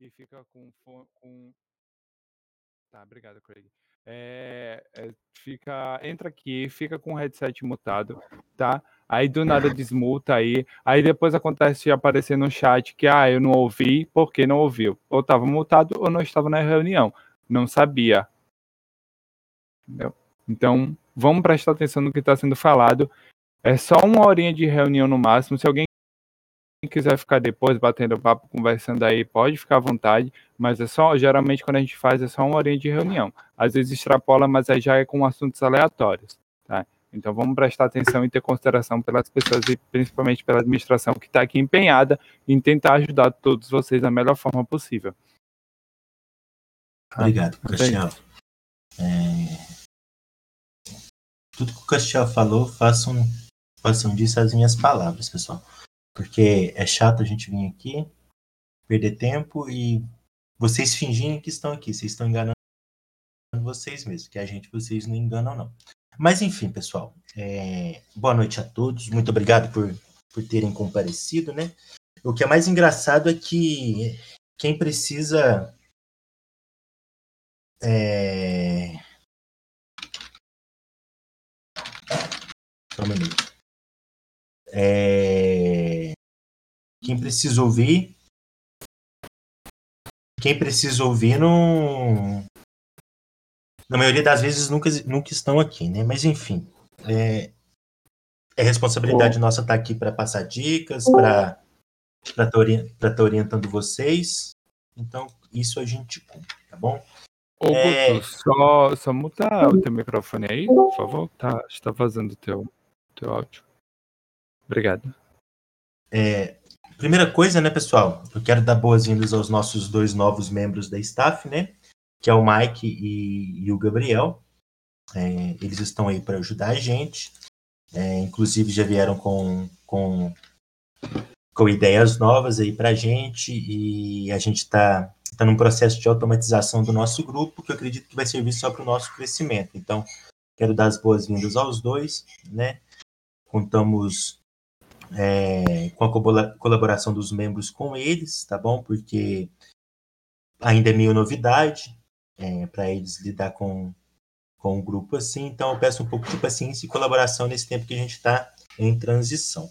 e fica com, com... Tá, obrigado, Craig. É, é, fica, entra aqui, fica com o headset mutado, tá? Aí do nada desmuta aí, aí depois acontece aparecer no chat que ah, eu não ouvi, porque não ouviu? Ou estava mutado ou não estava na reunião, não sabia. Entendeu? Então, vamos prestar atenção no que está sendo falado. É só uma horinha de reunião no máximo. Se alguém quiser ficar depois batendo papo, conversando aí, pode ficar à vontade, mas é só, geralmente quando a gente faz é só uma horinha de reunião. Às vezes extrapola, mas aí já é com assuntos aleatórios, tá? Então vamos prestar atenção e ter consideração pelas pessoas e principalmente pela administração que está aqui empenhada em tentar ajudar todos vocês da melhor forma possível. Obrigado, Castiel. É... Tudo que o Castiel falou, façam, façam disso as minhas palavras, pessoal. Porque é chato a gente vir aqui, perder tempo e vocês fingirem que estão aqui. Vocês estão enganando vocês mesmos, que a gente vocês não enganam, não. Mas enfim, pessoal. É... Boa noite a todos. Muito obrigado por, por terem comparecido, né? O que é mais engraçado é que quem precisa. É... Só um minuto. É... Quem precisa ouvir. Quem precisa ouvir não. Na maioria das vezes nunca, nunca estão aqui, né? Mas enfim. É, é responsabilidade oh. nossa estar aqui para passar dicas, para estar tá orientando vocês. Então, isso a gente cumpre, tá bom? Ô, é... Guto, só, só muta o teu microfone aí, por favor. Tá, está fazendo o teu, teu áudio. Obrigado. É, primeira coisa, né, pessoal? Eu quero dar boas-vindas aos nossos dois novos membros da staff, né? Que é o Mike e, e o Gabriel. É, eles estão aí para ajudar a gente. É, inclusive já vieram com, com, com ideias novas aí para a gente e a gente está tá num processo de automatização do nosso grupo que eu acredito que vai servir só para o nosso crescimento. Então, quero dar as boas-vindas aos dois, né? Contamos é, com a colaboração dos membros com eles, tá bom? Porque ainda é meio novidade é, para eles lidar com, com um grupo assim, então eu peço um pouco de paciência e colaboração nesse tempo que a gente está em transição,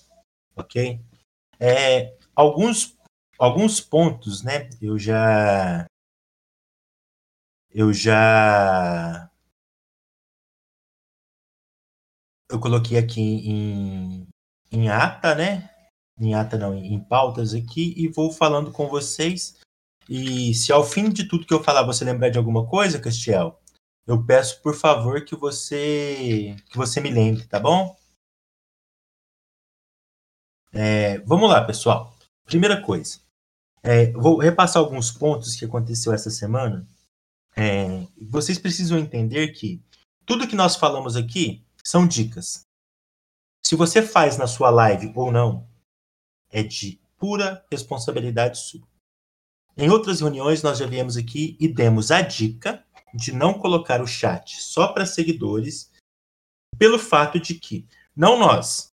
ok? É, alguns, alguns pontos, né? Eu já eu já eu coloquei aqui em, em ata, né? Em ata não, em pautas aqui e vou falando com vocês. E se ao fim de tudo que eu falar você lembrar de alguma coisa, Castiel, eu peço por favor que você que você me lembre, tá bom? É, vamos lá, pessoal. Primeira coisa, é, vou repassar alguns pontos que aconteceu essa semana. É, vocês precisam entender que tudo que nós falamos aqui são dicas. Se você faz na sua live ou não, é de pura responsabilidade sua. Em outras reuniões, nós já viemos aqui e demos a dica de não colocar o chat só para seguidores, pelo fato de que, não nós,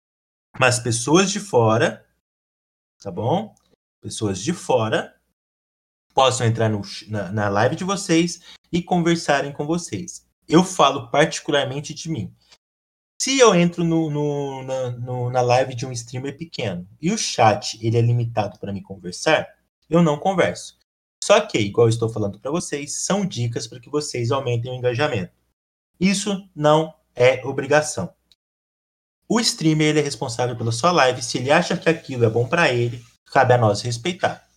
mas pessoas de fora, tá bom? Pessoas de fora possam entrar no, na, na live de vocês e conversarem com vocês. Eu falo particularmente de mim. Se eu entro no, no, na, no, na live de um streamer pequeno e o chat ele é limitado para me conversar, eu não converso. Só que, igual eu estou falando para vocês, são dicas para que vocês aumentem o engajamento. Isso não é obrigação. O streamer ele é responsável pela sua live. Se ele acha que aquilo é bom para ele, cabe a nós respeitar.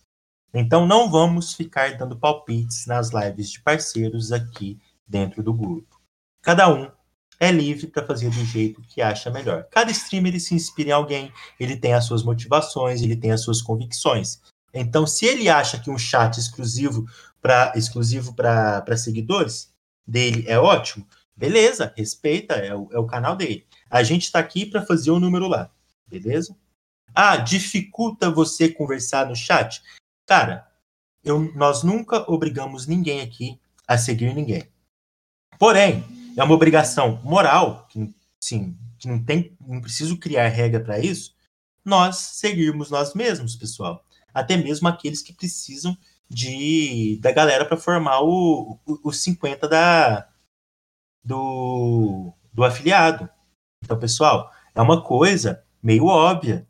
Então não vamos ficar dando palpites nas lives de parceiros aqui dentro do grupo. Cada um é livre para fazer do jeito que acha melhor. Cada streamer ele se inspira em alguém, ele tem as suas motivações, ele tem as suas convicções. Então, se ele acha que um chat exclusivo para exclusivo para seguidores dele é ótimo, beleza, respeita, é o, é o canal dele. A gente está aqui para fazer o um número lá, beleza? Ah, dificulta você conversar no chat? Cara, eu, nós nunca obrigamos ninguém aqui a seguir ninguém. Porém, é uma obrigação moral, que, sim, que não tem, não preciso criar regra para isso, nós seguirmos nós mesmos, pessoal. Até mesmo aqueles que precisam de da galera para formar o, o, os 50 da, do, do afiliado. Então, pessoal, é uma coisa meio óbvia.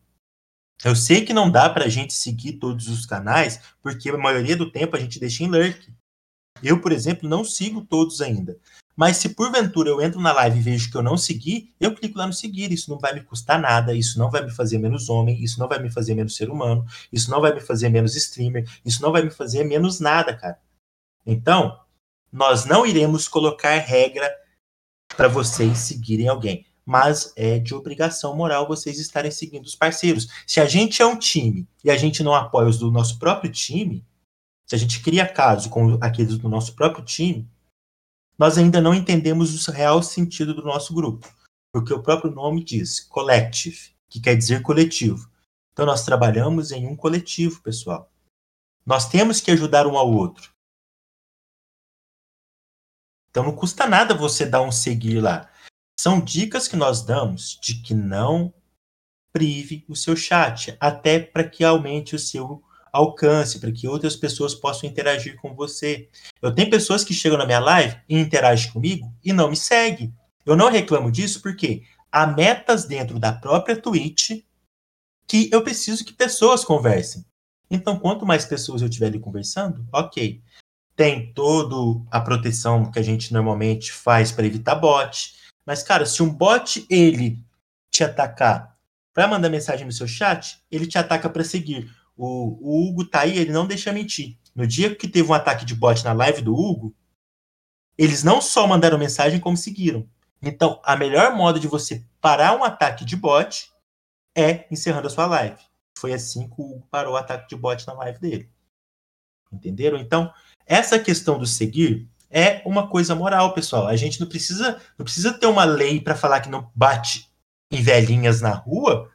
Eu sei que não dá para a gente seguir todos os canais, porque a maioria do tempo a gente deixa em lurk. Eu, por exemplo, não sigo todos ainda. Mas se porventura eu entro na live e vejo que eu não segui, eu clico lá no seguir. Isso não vai me custar nada, isso não vai me fazer menos homem, isso não vai me fazer menos ser humano, isso não vai me fazer menos streamer, isso não vai me fazer menos nada, cara. Então, nós não iremos colocar regra para vocês seguirem alguém, mas é de obrigação moral vocês estarem seguindo os parceiros. Se a gente é um time e a gente não apoia os do nosso próprio time, se a gente cria caso com aqueles do nosso próprio time, nós ainda não entendemos o real sentido do nosso grupo, porque o próprio nome diz collective, que quer dizer coletivo. Então nós trabalhamos em um coletivo, pessoal. Nós temos que ajudar um ao outro. Então não custa nada você dar um seguir lá. São dicas que nós damos de que não prive o seu chat, até para que aumente o seu alcance, para que outras pessoas possam interagir com você. Eu tenho pessoas que chegam na minha live e interagem comigo e não me seguem. Eu não reclamo disso porque há metas dentro da própria Twitch que eu preciso que pessoas conversem. Então, quanto mais pessoas eu tiver ali conversando, ok. Tem toda a proteção que a gente normalmente faz para evitar bot. Mas, cara, se um bot ele te atacar para mandar mensagem no seu chat, ele te ataca para seguir. O, o Hugo tá aí, ele não deixa mentir. No dia que teve um ataque de bot na live do Hugo, eles não só mandaram mensagem, como seguiram. Então, a melhor modo de você parar um ataque de bot é encerrando a sua live. Foi assim que o Hugo parou o ataque de bot na live dele. Entenderam? Então, essa questão do seguir é uma coisa moral, pessoal. A gente não precisa, não precisa ter uma lei para falar que não bate em velhinhas na rua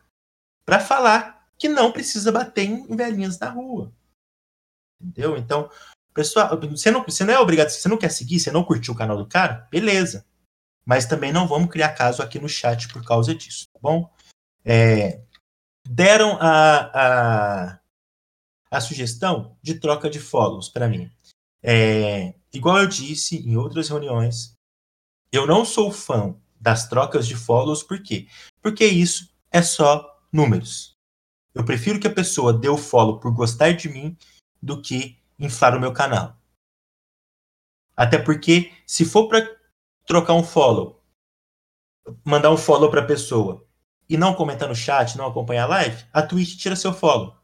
para falar que não precisa bater em velhinhas na rua. Entendeu? Então, pessoal, você não, você não é obrigado, você não quer seguir, você não curtiu o canal do cara, beleza. Mas também não vamos criar caso aqui no chat por causa disso, tá bom? É, deram a, a, a sugestão de troca de follows para mim. É, igual eu disse em outras reuniões, eu não sou fã das trocas de follows, por quê? Porque isso é só números. Eu prefiro que a pessoa dê o follow por gostar de mim do que inflar o meu canal. Até porque, se for para trocar um follow, mandar um follow para a pessoa e não comentar no chat, não acompanhar a live, a Twitch tira seu follow.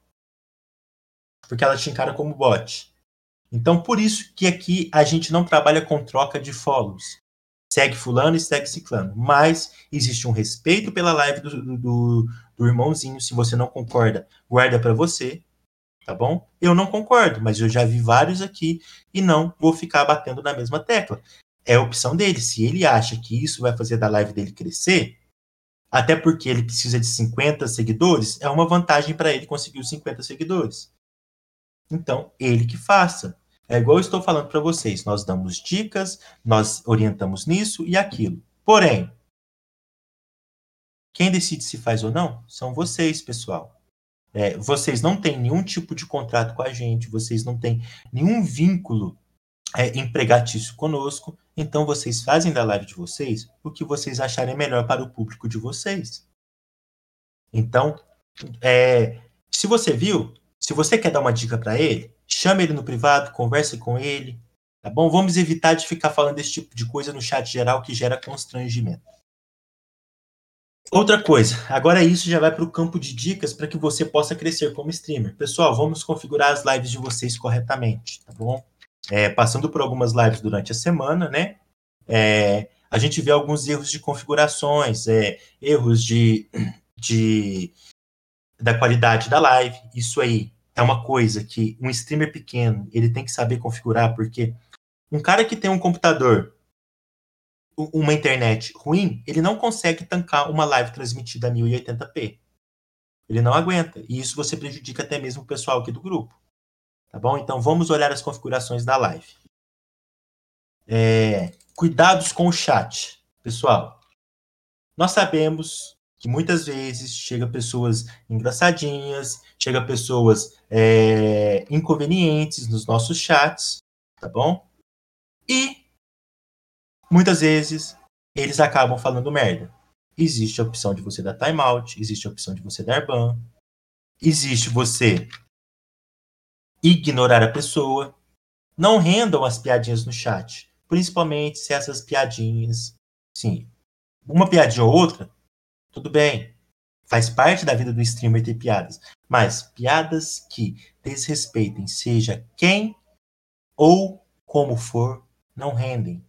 Porque ela te encara como bot. Então, por isso que aqui a gente não trabalha com troca de follows. Segue fulano e segue ciclano. Mas existe um respeito pela live do, do, do irmãozinho. Se você não concorda, guarda para você, tá bom? Eu não concordo, mas eu já vi vários aqui e não vou ficar batendo na mesma tecla. É a opção dele. Se ele acha que isso vai fazer da live dele crescer, até porque ele precisa de 50 seguidores, é uma vantagem para ele conseguir os 50 seguidores. Então, ele que faça. É igual eu estou falando para vocês, nós damos dicas, nós orientamos nisso e aquilo. Porém, quem decide se faz ou não são vocês, pessoal. É, vocês não têm nenhum tipo de contrato com a gente, vocês não têm nenhum vínculo é, empregatício conosco, então vocês fazem da live de vocês o que vocês acharem melhor para o público de vocês. Então, é, se você viu, se você quer dar uma dica para ele, chame ele no privado, converse com ele, tá bom? Vamos evitar de ficar falando desse tipo de coisa no chat geral que gera constrangimento. Outra coisa, agora isso já vai para o campo de dicas para que você possa crescer como streamer. Pessoal, vamos configurar as lives de vocês corretamente, tá bom? É, passando por algumas lives durante a semana, né? É, a gente vê alguns erros de configurações, é, erros de, de da qualidade da live. Isso aí é uma coisa que um streamer pequeno ele tem que saber configurar, porque um cara que tem um computador uma internet ruim, ele não consegue tancar uma live transmitida a 1080p. Ele não aguenta. E isso você prejudica até mesmo o pessoal aqui do grupo. Tá bom? Então vamos olhar as configurações da live. É, cuidados com o chat. Pessoal, nós sabemos que muitas vezes chega pessoas engraçadinhas, chega pessoas é, inconvenientes nos nossos chats, tá bom? E muitas vezes eles acabam falando merda. Existe a opção de você dar timeout, existe a opção de você dar ban, existe você ignorar a pessoa. Não rendam as piadinhas no chat, principalmente se essas piadinhas, sim, uma piadinha ou outra, tudo bem. Faz parte da vida do streamer ter piadas. Mas piadas que desrespeitem seja quem ou como for, não rendem.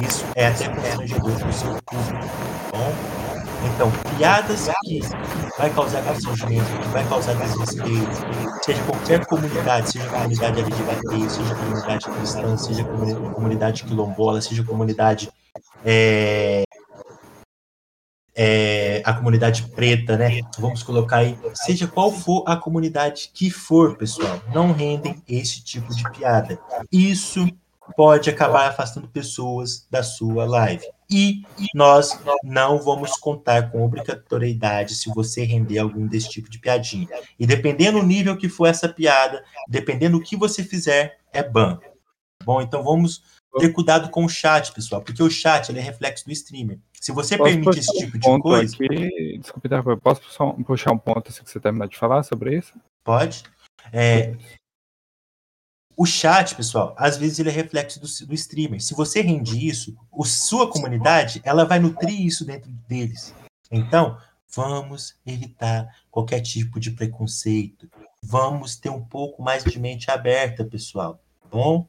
Isso é até constrangedor para o seu público. Tá bom? Então, piadas que vai causar constrangimento, que vai causar desrespeito, seja qualquer comunidade, seja comunidade LGBT, seja comunidade cristã, seja comunidade quilombola, seja comunidade é, é, a comunidade preta, né? Vamos colocar aí, seja qual for a comunidade que for, pessoal, não rendem esse tipo de piada. Isso pode acabar afastando pessoas da sua live. E nós não vamos contar com obrigatoriedade se você render algum desse tipo de piadinha. E dependendo do nível que for essa piada, dependendo do que você fizer, é ban. Bom, então vamos ter cuidado com o chat, pessoal, porque o chat é reflexo do streamer. Se você posso permite esse tipo de coisa. Aqui, desculpe, posso puxar um ponto assim que você terminar de falar sobre isso? Pode. É, o chat, pessoal, às vezes ele é reflexo do, do streamer. Se você rende isso, a sua comunidade, ela vai nutrir isso dentro deles. Então, vamos evitar qualquer tipo de preconceito. Vamos ter um pouco mais de mente aberta, pessoal. Tá bom?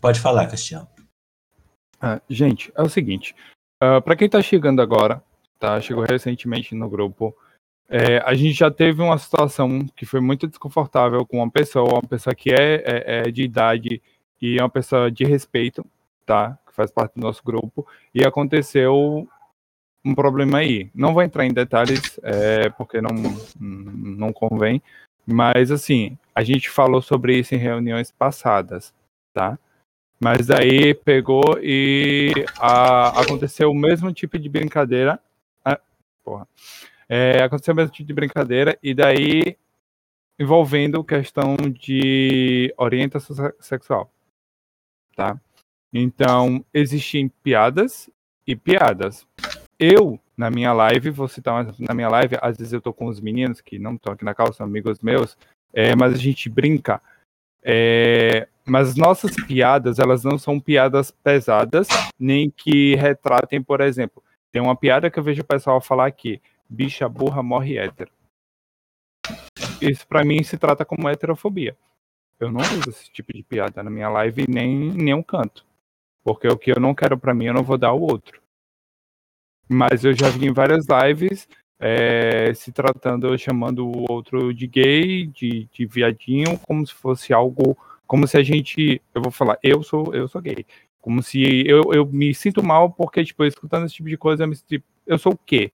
Pode falar, Castião. Ah, gente, é o seguinte. Uh, ah, Para quem está chegando agora, tá? Chegou recentemente no grupo. É, a gente já teve uma situação que foi muito desconfortável com uma pessoa, uma pessoa que é, é, é de idade e é uma pessoa de respeito, tá? Que faz parte do nosso grupo, e aconteceu um problema aí. Não vou entrar em detalhes, é, porque não, não convém, mas assim, a gente falou sobre isso em reuniões passadas, tá? Mas daí pegou e a, aconteceu o mesmo tipo de brincadeira. Ah, porra é, aconteceu o mesmo tipo de brincadeira, e daí envolvendo questão de orientação sexual. Tá? Então, existem piadas e piadas. Eu, na minha live, vou citar na minha live, às vezes eu tô com os meninos que não estão aqui na calça, são amigos meus, é, mas a gente brinca. É, mas nossas piadas, elas não são piadas pesadas, nem que retratem, por exemplo, tem uma piada que eu vejo o pessoal falar aqui bicha burra morre hétero. Isso para mim se trata como heterofobia. Eu não uso esse tipo de piada na minha live nem nem um canto. Porque o que eu não quero para mim eu não vou dar ao outro. Mas eu já vi em várias lives é, se tratando, chamando o outro de gay, de, de viadinho, como se fosse algo, como se a gente, eu vou falar, eu sou, eu sou gay, como se eu, eu me sinto mal porque, tipo, escutando esse tipo de coisa, eu, me, eu sou o quê?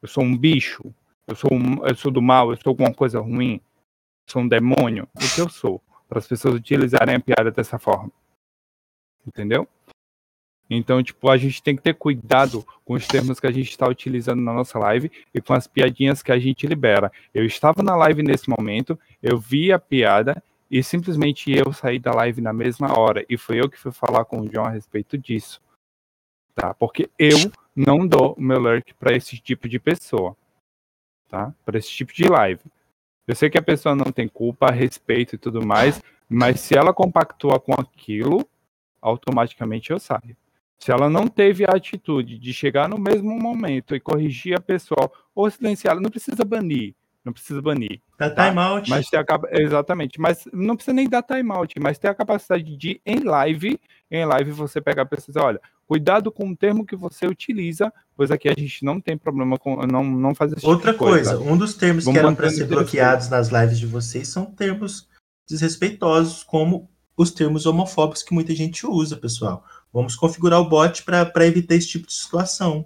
Eu sou um bicho? Eu sou, um, eu sou do mal? Eu sou alguma coisa ruim? Eu sou um demônio? O que eu sou? Para as pessoas utilizarem a piada dessa forma. Entendeu? Então, tipo, a gente tem que ter cuidado com os termos que a gente está utilizando na nossa live e com as piadinhas que a gente libera. Eu estava na live nesse momento, eu vi a piada e simplesmente eu saí da live na mesma hora. E foi eu que fui falar com o John a respeito disso. Tá? Porque eu não dou o meu lurk para esse tipo de pessoa, tá? Para esse tipo de live. Eu sei que a pessoa não tem culpa, respeito e tudo mais, mas se ela compactua com aquilo, automaticamente eu saio. Se ela não teve a atitude de chegar no mesmo momento e corrigir a pessoa ou silenciá-la, não precisa banir, não precisa banir. Dá tá? timeout. Mas ter a, exatamente, mas não precisa nem dar timeout, mas ter a capacidade de em live, em live você pegar a pessoa e dizer, olha, Cuidado com o termo que você utiliza, pois aqui a gente não tem problema com não, não fazer esse tipo Outra tipo coisa, coisa, um dos termos Vamos que eram para ser bloqueados nas lives de vocês são termos desrespeitosos, como os termos homofóbicos que muita gente usa, pessoal. Vamos configurar o bot para evitar esse tipo de situação.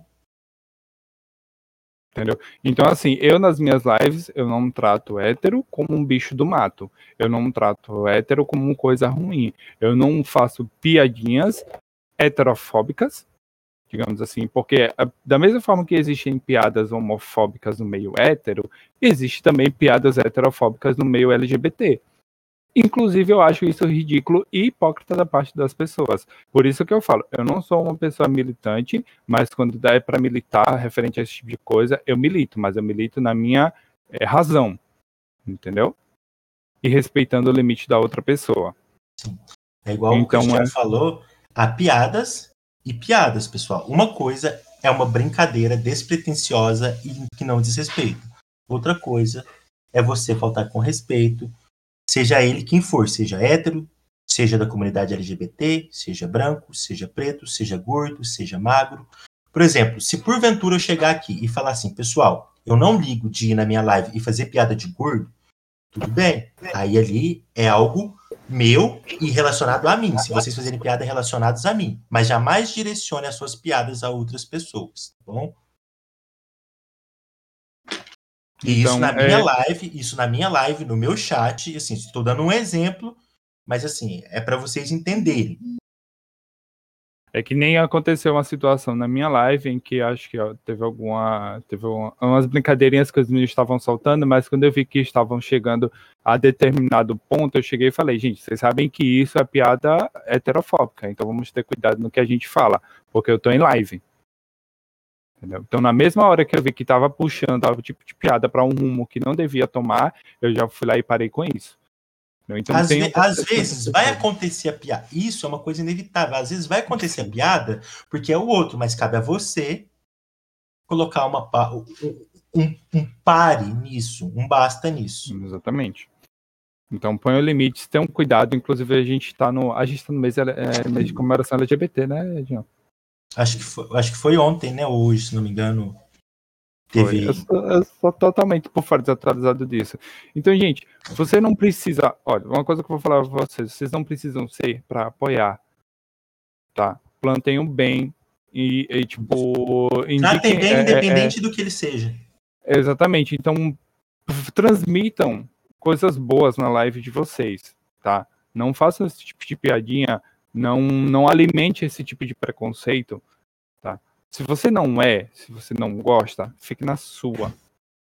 Entendeu? Então, assim, eu nas minhas lives, eu não trato hétero como um bicho do mato. Eu não trato hétero como coisa ruim. Eu não faço piadinhas heterofóbicas, digamos assim, porque da mesma forma que existem piadas homofóbicas no meio hétero, existe também piadas heterofóbicas no meio LGBT. Inclusive, eu acho isso ridículo e hipócrita da parte das pessoas. Por isso que eu falo, eu não sou uma pessoa militante, mas quando dá para militar referente a esse tipo de coisa, eu milito, mas eu milito na minha é, razão, entendeu? E respeitando o limite da outra pessoa. Sim. É igual então, o que gente é... falou, há piadas e piadas, pessoal. Uma coisa é uma brincadeira despretensiosa e que não diz respeito. Outra coisa é você faltar com respeito, seja ele quem for, seja hétero, seja da comunidade LGBT, seja branco, seja preto, seja gordo, seja magro. Por exemplo, se porventura eu chegar aqui e falar assim, pessoal, eu não ligo de ir na minha live e fazer piada de gordo, tudo bem. Aí ali é algo meu e relacionado a mim. Se vocês fazerem piadas relacionadas a mim, mas jamais direcione as suas piadas a outras pessoas, tá bom? E então, isso na minha é... live, isso na minha live, no meu chat, assim, estou dando um exemplo, mas assim, é para vocês entenderem. É que nem aconteceu uma situação na minha live em que acho que ó, teve alguma. Teve uma, umas brincadeirinhas que os meninos estavam soltando, mas quando eu vi que estavam chegando a determinado ponto, eu cheguei e falei, gente, vocês sabem que isso é piada heterofóbica, então vamos ter cuidado no que a gente fala, porque eu tô em live. Entendeu? Então, na mesma hora que eu vi que estava puxando tava tipo de piada para um rumo que não devia tomar, eu já fui lá e parei com isso. Então, às, ve às vezes vai acontecer a piada. Isso é uma coisa inevitável. Às vezes vai acontecer a piada porque é o outro, mas cabe a você colocar uma um, um pare nisso, um basta nisso. Exatamente. Então põe o limite, tenha um cuidado. Inclusive, a gente está no. A gente está no mês, é, mês de comemoração LGBT, né, Edinho? Acho que, foi, acho que foi ontem, né? Hoje, se não me engano. Teve... Eu sou, eu sou totalmente por fora desatualizado disso. Então, gente, você não precisa. Olha, uma coisa que eu vou falar pra vocês: vocês não precisam ser para apoiar. Tá? Plantem um bem e, e tipo. Tratem bem, é, é, independente é, do que ele seja. Exatamente. Então, transmitam coisas boas na live de vocês, tá? Não façam esse tipo de piadinha, não, não alimente esse tipo de preconceito, se você não é, se você não gosta, fique na sua.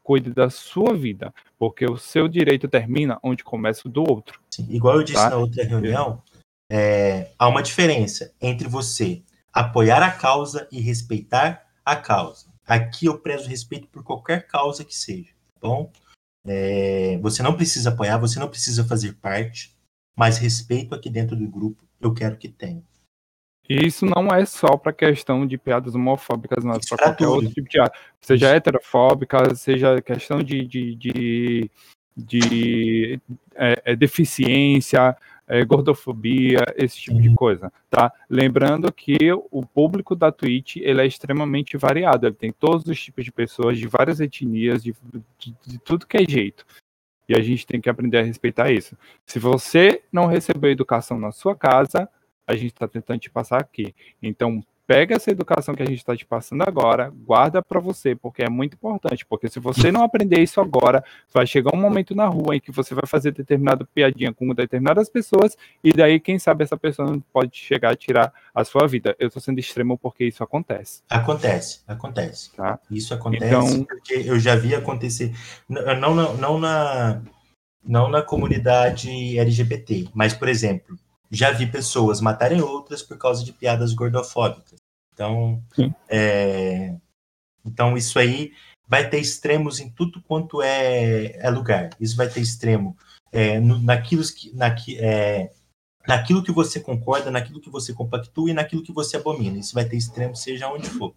Cuide da sua vida, porque o seu direito termina onde começa o do outro. Sim, igual eu disse tá? na outra reunião, é, há uma diferença entre você apoiar a causa e respeitar a causa. Aqui eu prezo respeito por qualquer causa que seja, tá bom? É, você não precisa apoiar, você não precisa fazer parte, mas respeito aqui dentro do grupo eu quero que tenha. E isso não é só para questão de piadas homofóbicas, não é para qualquer tudo. outro tipo de piada. Seja heterofóbica, seja questão de, de, de, de é, é, deficiência, é, gordofobia, esse tipo de coisa, tá? Lembrando que o público da Twitch, ele é extremamente variado, ele tem todos os tipos de pessoas, de várias etnias, de, de, de tudo que é jeito. E a gente tem que aprender a respeitar isso. Se você não recebeu educação na sua casa, a gente está tentando te passar aqui. Então, pega essa educação que a gente está te passando agora, guarda para você, porque é muito importante. Porque se você não aprender isso agora, vai chegar um momento na rua em que você vai fazer determinada piadinha com determinadas pessoas, e daí, quem sabe, essa pessoa pode chegar a tirar a sua vida. Eu estou sendo extremo porque isso acontece. Acontece, acontece. Tá? Isso acontece então, porque eu já vi acontecer. Não, não, não na. Não na comunidade LGBT, mas, por exemplo, já vi pessoas matarem outras por causa de piadas gordofóbicas. Então, é, então isso aí vai ter extremos em tudo quanto é, é lugar. Isso vai ter extremo é, no, naquilo, que, naqui, é, naquilo que você concorda, naquilo que você compactua e naquilo que você abomina. Isso vai ter extremo, seja onde for.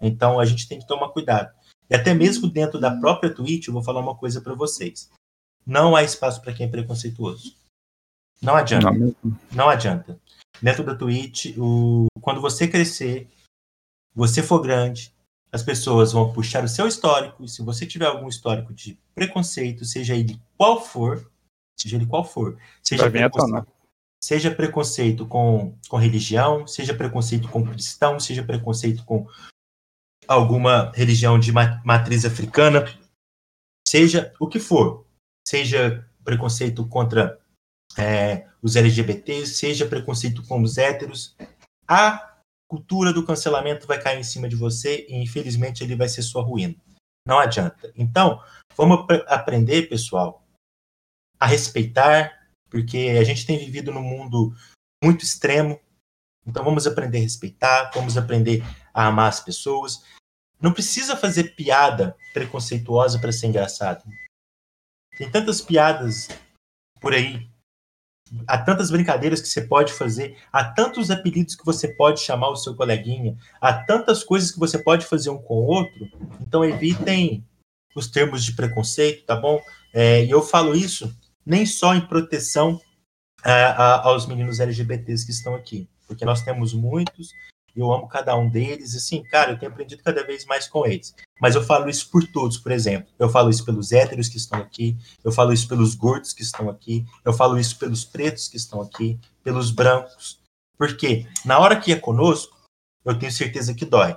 Então a gente tem que tomar cuidado. E até mesmo dentro da própria Twitch, eu vou falar uma coisa para vocês. Não há espaço para quem é preconceituoso. Não adianta. Não, não adianta. Dentro da Twitch, o... quando você crescer, você for grande, as pessoas vão puxar o seu histórico, e se você tiver algum histórico de preconceito, seja ele qual for, seja ele qual for, seja, preconceito, seja preconceito com, com religião, seja preconceito com cristão, seja preconceito com alguma religião de matriz africana, seja o que for, seja preconceito contra é, os LGBTs, seja preconceito com os héteros, há cultura do cancelamento vai cair em cima de você e infelizmente ele vai ser sua ruína. Não adianta. Então, vamos aprender, pessoal, a respeitar, porque a gente tem vivido num mundo muito extremo. Então, vamos aprender a respeitar, vamos aprender a amar as pessoas. Não precisa fazer piada preconceituosa para ser engraçado. Tem tantas piadas por aí há tantas brincadeiras que você pode fazer, há tantos apelidos que você pode chamar o seu coleguinha, há tantas coisas que você pode fazer um com o outro. Então evitem os termos de preconceito, tá bom? É, e eu falo isso nem só em proteção a, a, aos meninos LGBTs que estão aqui, porque nós temos muitos eu amo cada um deles, assim, cara, eu tenho aprendido cada vez mais com eles. Mas eu falo isso por todos, por exemplo. Eu falo isso pelos héteros que estão aqui, eu falo isso pelos gordos que estão aqui, eu falo isso pelos pretos que estão aqui, pelos brancos. Porque na hora que é conosco, eu tenho certeza que dói.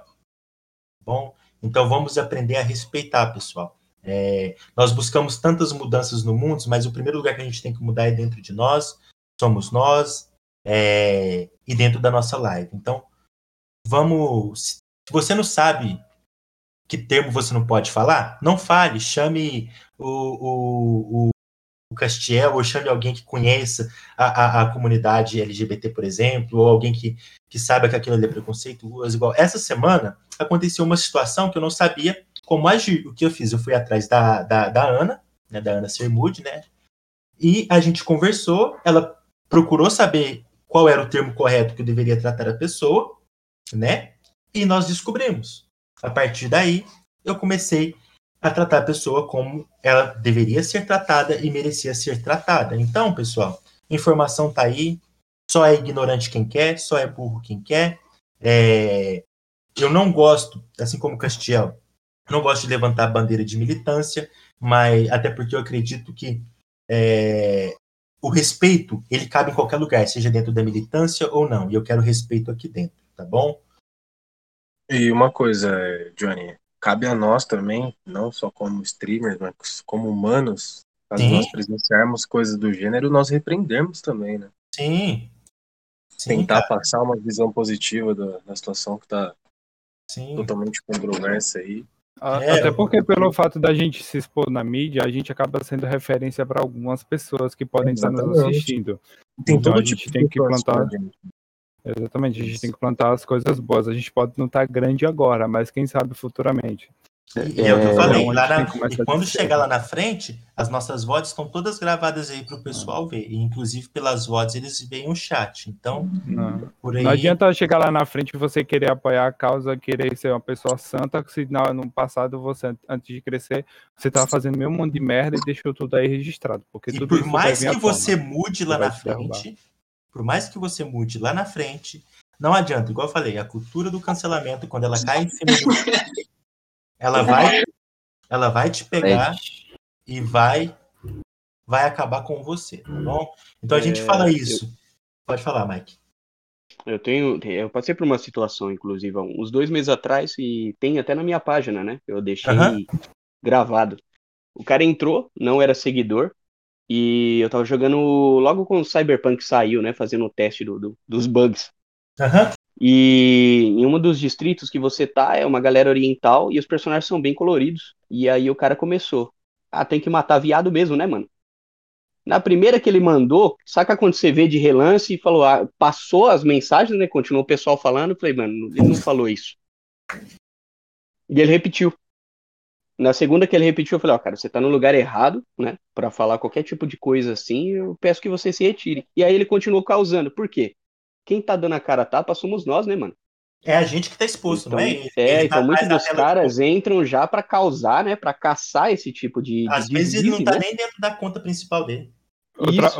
Bom, então vamos aprender a respeitar, pessoal. É, nós buscamos tantas mudanças no mundo, mas o primeiro lugar que a gente tem que mudar é dentro de nós, somos nós, é, e dentro da nossa live. Então, vamos. Se você não sabe que termo você não pode falar, não fale. Chame o, o, o Castiel ou chame alguém que conheça a, a, a, comunidade LGBT, por exemplo, ou alguém que, que saiba que aquilo ali é preconceito. Igual. Essa semana aconteceu uma situação que eu não sabia como agir. O que eu fiz? Eu fui atrás da, da, da Ana, né, da Ana Sermude, né? E a gente conversou, ela procurou saber qual era o termo correto que eu deveria tratar a pessoa, né? E nós descobrimos. A partir daí, eu comecei a tratar a pessoa como ela deveria ser tratada e merecia ser tratada. Então, pessoal, informação tá aí. Só é ignorante quem quer, só é burro quem quer. É... Eu não gosto, assim como Castiel, não gosto de levantar a bandeira de militância, mas até porque eu acredito que é... o respeito ele cabe em qualquer lugar, seja dentro da militância ou não. E eu quero respeito aqui dentro tá bom? E uma coisa, Johnny, cabe a nós também, não só como streamers, mas como humanos, caso Sim. nós presenciarmos coisas do gênero, nós repreendermos também, né? Sim. Sim Tentar cara. passar uma visão positiva da, da situação que está totalmente controversa aí. É, Até porque pelo fato da gente se expor na mídia, a gente acaba sendo referência para algumas pessoas que podem Exatamente. estar nos assistindo. Tem então a gente tipo tem que plantar. Exatamente, a gente tem que plantar as coisas boas. A gente pode não estar tá grande agora, mas quem sabe futuramente. E é, o que eu falei, então, lá na, e quando chegar lá na frente, as nossas vozes estão todas gravadas aí para o pessoal ver. E, inclusive, pelas vozes, eles veem o chat. Então, não. por aí... Não adianta chegar lá na frente e você querer apoiar a causa, querer ser uma pessoa santa, se no, no passado, você, antes de crescer, você estava fazendo meio mundo de merda e deixou tudo aí registrado. Porque e tudo por mais que você mude lá na frente, por mais que você mude lá na frente, não adianta, igual eu falei, a cultura do cancelamento, quando ela cai em cima do ela vai ela vai te pegar e vai vai acabar com você, tá bom? Então a gente é, fala isso. Eu... Pode falar, Mike. Eu tenho, eu passei por uma situação, inclusive, uns dois meses atrás, e tem até na minha página, né? Eu deixei gravado. O cara entrou, não era seguidor, e eu tava jogando logo quando o Cyberpunk saiu, né? Fazendo o teste do, do dos bugs. Uhum. E em um dos distritos que você tá é uma galera oriental e os personagens são bem coloridos. E aí o cara começou. Ah, tem que matar viado mesmo, né, mano? Na primeira que ele mandou, saca quando você vê de relance e falou, ah, passou as mensagens, né? Continuou o pessoal falando, falei, mano, ele não falou isso. E ele repetiu. Na segunda que ele repetiu, eu falei, ó, oh, cara, você tá no lugar errado, né? Para falar qualquer tipo de coisa assim, eu peço que você se retire. E aí ele continuou causando. Por quê? Quem tá dando a cara a tapa somos nós, né, mano? É a gente que tá exposto, então, não é? Ele, é, ele então tá muitos dos caras de... entram já para causar, né? Para caçar esse tipo de. Às de vezes ele não tá né? nem dentro da conta principal dele. Outra,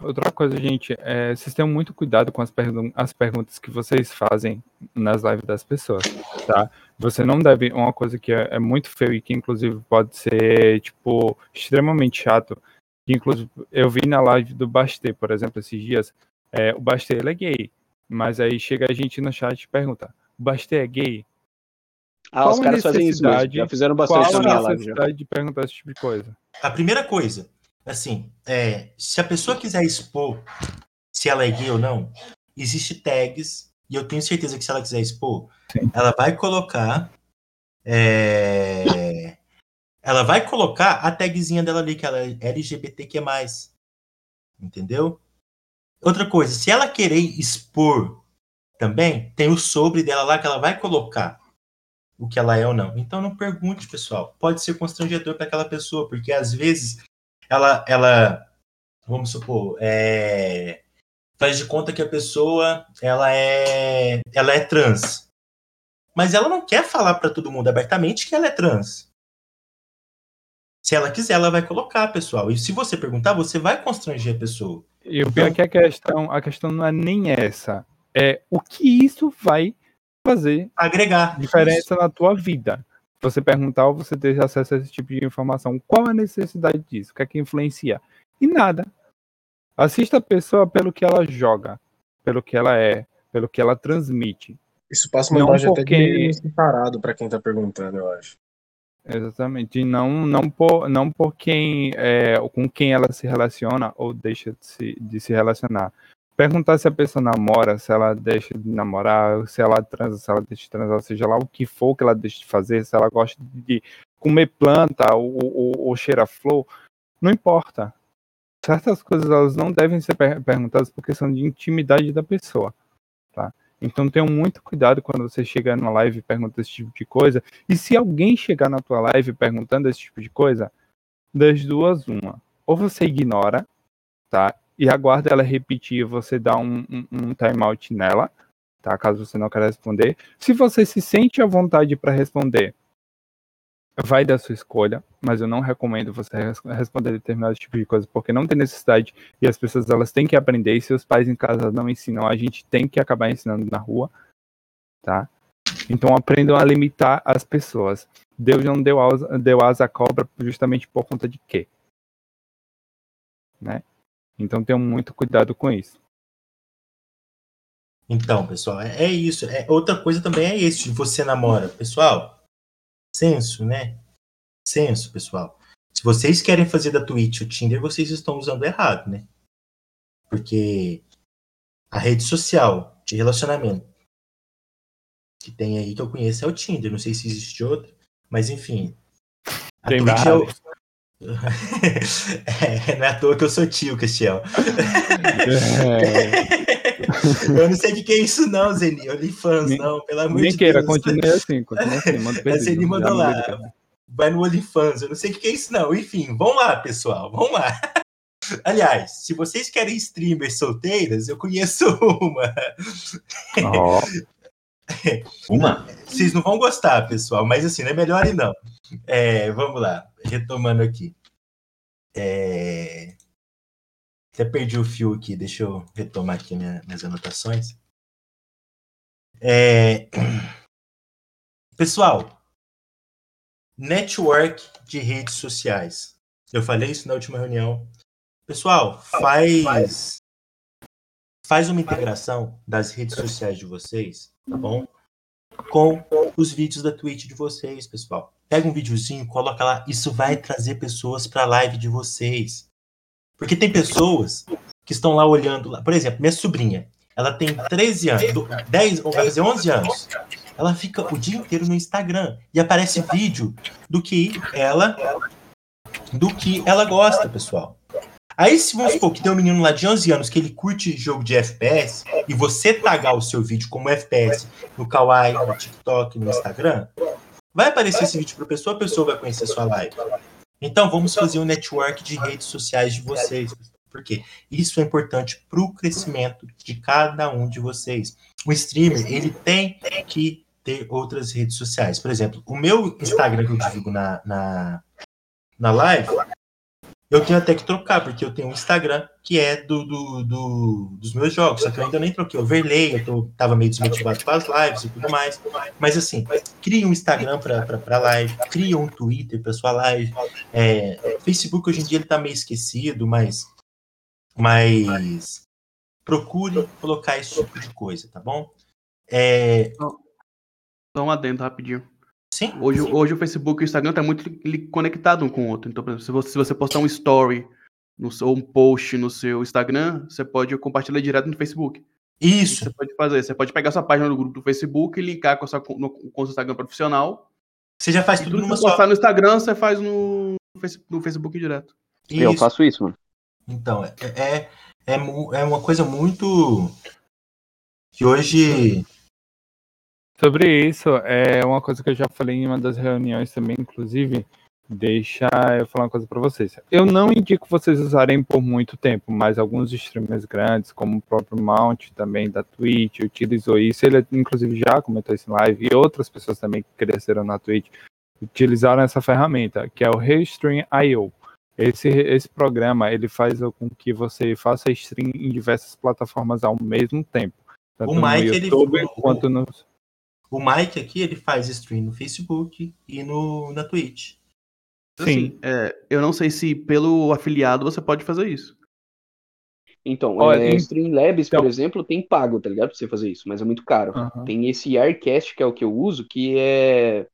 outra coisa, gente, é, vocês tenham muito cuidado com as, pergun as perguntas que vocês fazem nas lives das pessoas, tá? Você não deve. Uma coisa que é, é muito feio e que, inclusive, pode ser, tipo, extremamente chato. Que, inclusive, eu vi na live do Bastê, por exemplo, esses dias. É, o Bastê, ele é gay. Mas aí chega a gente no chat e pergunta: o Bastê é gay? Ah, qual os caras fazem isso mesmo. Já fizeram bastante qual a necessidade de perguntar esse tipo de coisa? A primeira coisa, assim, é, se a pessoa quiser expor se ela é gay ou não, existe tags e eu tenho certeza que se ela quiser expor, Sim. ela vai colocar. é, Ela vai colocar a tagzinha dela ali, que ela é LGBTQ. Entendeu? Outra coisa, se ela querer expor também, tem o sobre dela lá que ela vai colocar o que ela é ou não. Então não pergunte, pessoal. Pode ser constrangedor para aquela pessoa, porque às vezes ela, ela vamos supor, é, faz de conta que a pessoa ela é, ela é trans, mas ela não quer falar para todo mundo abertamente que ela é trans. Se ela quiser, ela vai colocar, pessoal. E se você perguntar, você vai constranger a pessoa. E o pior é que a questão, a questão não é nem essa. É o que isso vai fazer Agregar. diferença na tua vida. Você perguntar ou você ter acesso a esse tipo de informação. Qual a necessidade disso? O que é que influencia? E nada. Assista a pessoa pelo que ela joga, pelo que ela é, pelo que ela transmite. Isso passa uma Não imagem porque- até de separado pra quem tá perguntando, eu acho. Exatamente. E não, não, por, não por quem é, com quem ela se relaciona ou deixa de se, de se relacionar. Perguntar se a pessoa namora, se ela deixa de namorar, se ela transa, se ela deixa de transar, seja lá o que for que ela deixa de fazer, se ela gosta de comer planta ou, ou, ou cheira flor, não importa. Certas coisas elas não devem ser per- perguntadas porque são de intimidade da pessoa. Tá? Então tenham muito cuidado quando você chega numa live e pergunta esse tipo de coisa. E se alguém chegar na tua live perguntando esse tipo de coisa, das duas, uma. Ou você ignora, tá? E aguarda ela repetir e você dá um, um, um timeout nela, tá? Caso você não queira responder. Se você se sente à vontade para responder, vai da sua escolha, mas eu não recomendo você res- responder determinado tipo de coisa, porque não tem necessidade e as pessoas elas têm que aprender, e se os pais em casa não ensinam, a gente tem que acabar ensinando na rua, tá? Então aprendam a limitar as pessoas. Deus não deu asa, deu asa à cobra justamente por conta de quê? Né? Então tenham muito cuidado com isso. Então, pessoal, é, é isso. É, outra coisa também é isso, você namora. Pessoal, senso, né? Senso, pessoal. Se vocês querem fazer da Twitch o Tinder, vocês estão usando errado, né? Porque a rede social de relacionamento que tem aí que eu conheço é o Tinder. Não sei se existe outra, mas enfim. A Tem Twitch é o... é, não é à toa que eu sou tio, Castiel. É, Eu não sei o que, é isso, não, Zeni. OnlyFans, Nem- não, pelo amor nem de queira, Deus. continue assim, continue assim. Manda pedido, Zeni mandou lá. de. Vai no OnlyFans, eu não sei o que, é isso, não. Enfim, vamos lá, pessoal, vamos lá. Aliás, se vocês querem streamers solteiras, eu conheço uma. Ó, Uma? Vocês não vão gostar, pessoal, mas assim, não é melhor ir não. É, vamos lá, retomando aqui. É... Até perdi o fio aqui, deixa eu retomar aqui minha- minhas anotações. É... Pessoal, network de redes sociais. Eu falei isso na última reunião. Pessoal, faz faz uma integração das redes sociais de vocês, tá bom? Com os vídeos da Twitch de vocês, pessoal. Pega um videozinho, coloca lá. Isso vai trazer pessoas para a live de vocês. Porque tem pessoas que estão lá olhando lá. Por exemplo, minha sobrinha, ela tem 13 anos, do- 10, ou vai fazer 11 anos. Ela fica o dia inteiro no Instagram e aparece vídeo do que ela do que ela gosta, pessoal. Aí, se vamos supor que tem um menino lá de 11 anos que ele curte jogo de FPS e você tagar o seu vídeo como FPS no Kawaii, no TikTok, no Instagram, vai aparecer esse vídeo para a pessoa, a pessoa vai conhecer sua live. Então, vamos fazer um network de redes sociais de vocês. Por quê? Isso é importante para o crescimento de cada um de vocês. O streamer, ele tem que ter outras redes sociais. Por exemplo, o meu Instagram que eu divulgo na, na, na live, eu tenho até que trocar, porque eu tenho um Instagram que é do, do, do- dos meus jogos, só que eu ainda nem troquei. Eu overlay, eu tô, tava meio desmotivado com as lives e tudo mais. Mas assim, cria um Instagram pra live, cria um Twitter pra sua live. É, Facebook hoje em dia ele tá meio esquecido, mas, mas procure colocar esse tipo de coisa, tá bom? É, Só um adendo rapidinho. Sim, Hoje, hoje o Facebook e o Instagram tá muito conectado um com o outro. Então, por exemplo, se você, se você postar um story no seu, ou um post no seu Instagram, você pode compartilhar direto no Facebook. Isso. Você pode fazer. Você pode pegar sua página do grupo do Facebook e linkar com, a sua, no, com o seu Instagram profissional. Você já faz E tudo tudo numa você só. postar no Instagram, você faz no, no Facebook direto. Eu Isso. faço isso, mano. Então, é, é, é, é uma coisa muito. que hoje. Sobre isso, é uma coisa que eu já falei em uma das reuniões também, inclusive, deixa eu falar uma coisa para vocês. Eu não indico vocês usarem por muito tempo, mas alguns streamers grandes, como o próprio Mount também da Twitch, utilizou isso. Ele, inclusive, já comentou isso em live, e outras pessoas também que cresceram na Twitch utilizaram essa ferramenta, que é o Restream.io. Esse, esse programa, ele faz com que você faça stream em diversas plataformas ao mesmo tempo. Tanto O no Mike, ele- YouTube o- quanto no... O Mike aqui, ele faz stream no Facebook e no, na Twitch. Assim, é, eu não sei se pelo afiliado você pode fazer isso. Então, Olha, é, Streamlabs, então- por exemplo, tem pago, tá ligado? Pra você fazer isso, mas é muito caro. Aham. Tem esse Aircast, que é o que eu uso, que é.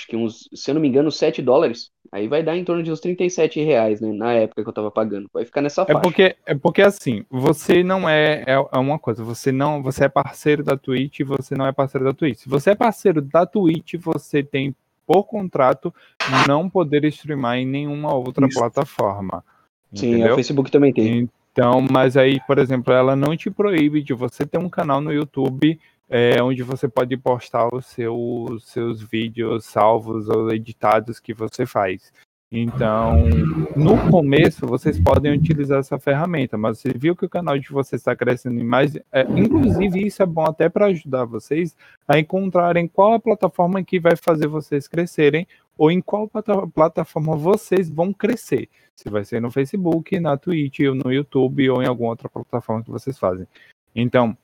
Acho que uns, se eu não me engano, 7 dólares. Aí vai dar em torno de uns 37 reais, né? Na época que eu tava pagando. Vai ficar nessa É faixa. porque, é porque assim, você não é, é, é uma coisa, você não, você é parceiro da Twitch e você não é parceiro da Twitch. Se você é parceiro da Twitch, você tem por contrato não poder streamar em nenhuma outra Isso. plataforma. Sim, entendeu? o Facebook também tem. Então, mas aí, por exemplo, ela não te proíbe de você ter um canal no YouTube é, onde você pode postar os seus, seus vídeos salvos ou editados que você faz. Então, no começo, vocês podem utilizar essa ferramenta, mas você viu que o canal de vocês está crescendo mais. é, inclusive, isso é bom até para ajudar vocês a encontrarem qual a plataforma que vai fazer vocês crescerem ou em qual plata- plataforma vocês vão crescer. Se vai ser no Facebook, na Twitch, ou no YouTube, ou em alguma outra plataforma que vocês fazem. Então,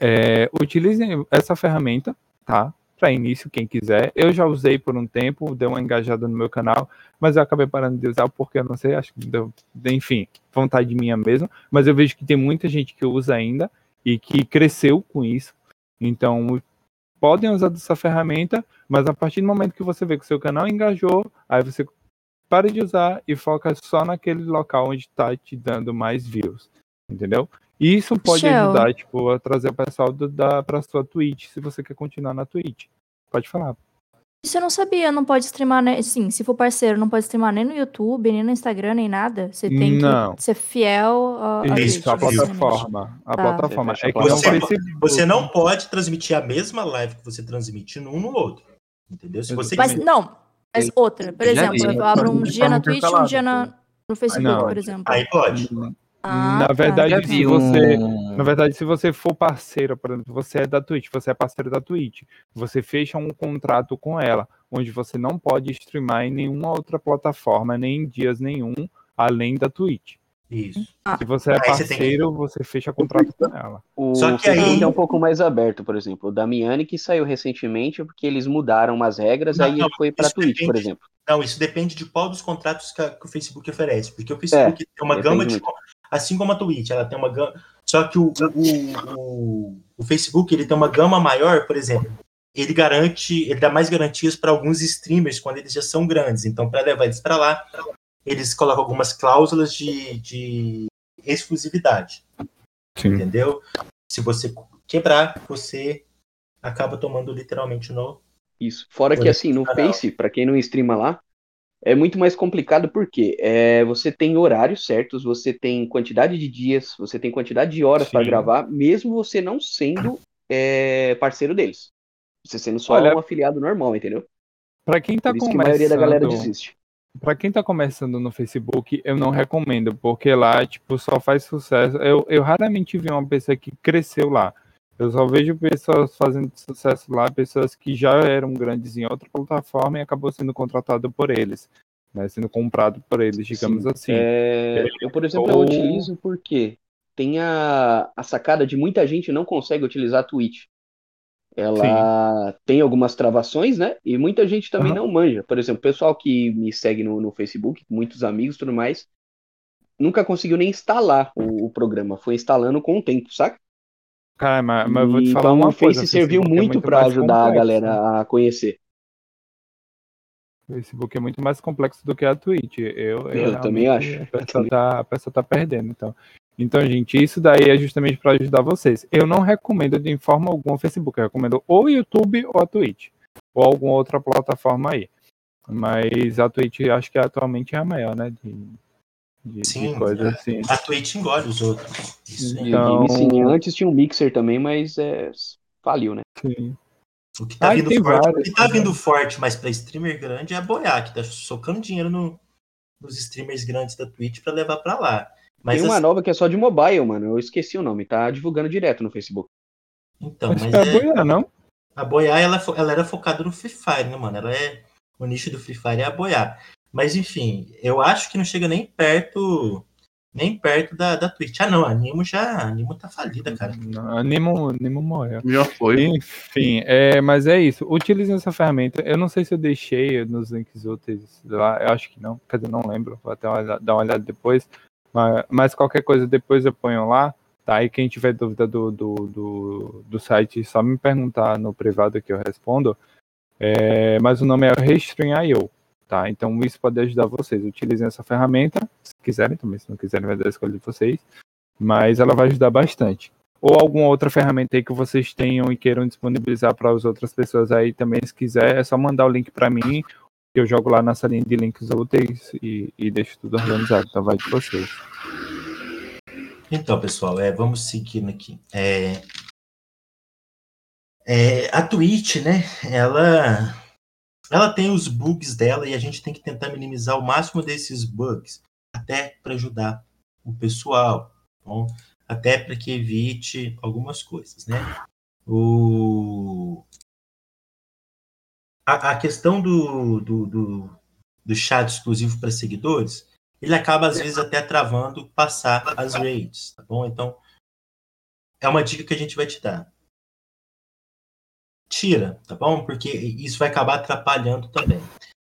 é, utilizem essa ferramenta, tá? Para início, quem quiser. Eu já usei por um tempo, deu uma engajada no meu canal, mas eu acabei parando de usar porque eu não sei, acho que deu, enfim, vontade minha mesmo. Mas eu vejo que tem muita gente que usa ainda e que cresceu com isso. Então, podem usar dessa ferramenta, mas a partir do momento que você vê que o seu canal engajou, aí você para de usar e foca só naquele local onde está te dando mais views, entendeu? E isso pode Shell. ajudar, tipo, a trazer o pessoal do, da, pra sua Twitch, se você quer continuar na Twitch. Pode falar. Isso eu não sabia, não pode streamar, né? Sim, se for parceiro, não pode streamar nem no YouTube, nem no Instagram, nem nada. Você tem Não. que ser fiel a, a Isso, Twitch, a basicamente. plataforma. A Tá. plataforma. Você É que a não. Facebook. Você não pode transmitir a mesma live que você transmite num no outro. Entendeu? Se você Mas não, mas outra. Por exemplo, eu abro um dia na forma Twitch, um intercalada, dia na, no Facebook, Não. por exemplo. Aí pode. Ah, Na tá. verdade, se você. um... Na verdade, se você for parceiro, por exemplo, você é da Twitch, você é parceiro da Twitch, você fecha um contrato com ela, onde você não pode streamar em nenhuma outra plataforma, nem em dias nenhum, além da Twitch. Isso. Se você é Aí você que- parceiro, você fecha contrato com ela. O Só que aí- é um pouco mais aberto, por exemplo. O Damiani que saiu recentemente porque eles mudaram umas regras, Não, aí não, ele foi pra isso Twitch, por depende. exemplo. Não, isso depende de qual dos contratos que, a- que o Facebook oferece. Porque o Facebook tem uma gama de. Assim como a Twitch, ela tem uma gama. Só que o, o, o, o Facebook ele tem uma gama maior, por exemplo. Ele garante, ele dá mais garantias para alguns streamers quando eles já são grandes. Então, para levar eles para lá, eles colocam algumas cláusulas de, de exclusividade. Sim. Entendeu? Se você quebrar, você acaba tomando literalmente no. Isso. Fora que assim, no canal. Face, pra quem não streama lá, é muito mais complicado porque é, você tem horários certos, você tem quantidade de dias, você tem quantidade de horas Sim. gravar, mesmo você não sendo é, parceiro deles. Você sendo só Olha, um afiliado normal, entendeu? Pra quem tá que a maioria da galera começando, desiste. Pra quem tá começando no Facebook, eu não recomendo, porque lá, tipo, só faz sucesso. Eu, eu raramente vi uma pessoa que cresceu lá. Eu só vejo pessoas fazendo sucesso lá, pessoas que já eram grandes em outra plataforma e acabou sendo contratado por eles, né? Sendo comprado por eles, digamos Sim. assim. É, eu, por exemplo, eu Ou- utilizo porque tem a, a sacada de muita gente não consegue utilizar a Twitch. Ela tem algumas travações, né? E muita gente também Aham. não manja. Por exemplo, o pessoal que me segue no, no Facebook, muitos amigos e tudo mais, nunca conseguiu nem instalar o, o programa. Foi instalando com o tempo, saca? Cara, mas, mas eu vou te falar então uma o coisa. Face serviu Facebook é muito muito para ajudar a complexo. galera a conhecer. O Facebook é muito mais complexo do que a Twitch. Eu, Eu também realmente- acho, A eu pessoa, também. tá, a pessoa tá perdendo, então. Então, gente, isso daí é justamente para ajudar vocês. Eu não recomendo de forma alguma o Facebook, eu recomendo ou o YouTube ou a Twitch, ou alguma outra plataforma aí. Mas a Twitch acho que atualmente é a maior, né? De, de, de Sim, coisa é. assim. A Twitch engole os outros. Isso aí. Então- E, sim, antes tinha um mixer também, mas é, faliu, né? Sim. O que tá Ah, vindo forte, o vários, que tá tem vindo forte, mas pra streamer grande é a Boiá, que tá socando dinheiro no- nos streamers grandes da Twitch pra levar pra lá. Mas Tem uma assim, nova que é só de mobile, mano. Eu esqueci o nome. Tá divulgando direto no Facebook. então, Acho mas que é é, boiar, não? a Boiá ela, fo- ela era focada no Free Fire, né, mano? Ela é o nicho do Free Fire é a Boiá. Mas enfim, eu acho que não chega nem perto nem perto da, da Twitch. Ah, não, a Nimo já, a Nimo tá falida, cara. Não, Animo, Animo morreu. Já foi. Enfim, é, mas é isso. Utilizem essa ferramenta. Eu não sei se eu deixei nos links úteis lá. Eu acho que não. Quer dizer, não lembro. Vou até olhar- dar uma olhada depois. Mas, mas qualquer coisa depois eu ponho lá. Tá? E quem tiver dúvida do, do, do, do site, só me perguntar no privado que eu respondo. É, mas o nome é Restream.io. Tá? Então isso pode ajudar vocês. Utilizem essa ferramenta. Se quiserem também. Se não quiserem, vai dar a escolha de vocês. Mas ela vai ajudar bastante ou alguma outra ferramenta aí que vocês tenham e queiram disponibilizar para as outras pessoas aí também, se quiser, é só mandar o link para mim, que eu jogo lá na salinha de links úteis e, e deixo tudo organizado, então vai de vocês. Então, pessoal, é, vamos seguindo aqui. É, é, a Twitch, né? Ela, ela tem os bugs dela e a gente tem que tentar minimizar o máximo desses bugs, até para ajudar o pessoal, bom? até para que evite algumas coisas, né? O, a, a questão do, do, do, do chat exclusivo para seguidores, ele acaba às vezes até travando passar as raids, tá bom? Então, é uma dica que a gente vai te dar. Tira, tá bom? Porque isso vai acabar atrapalhando também.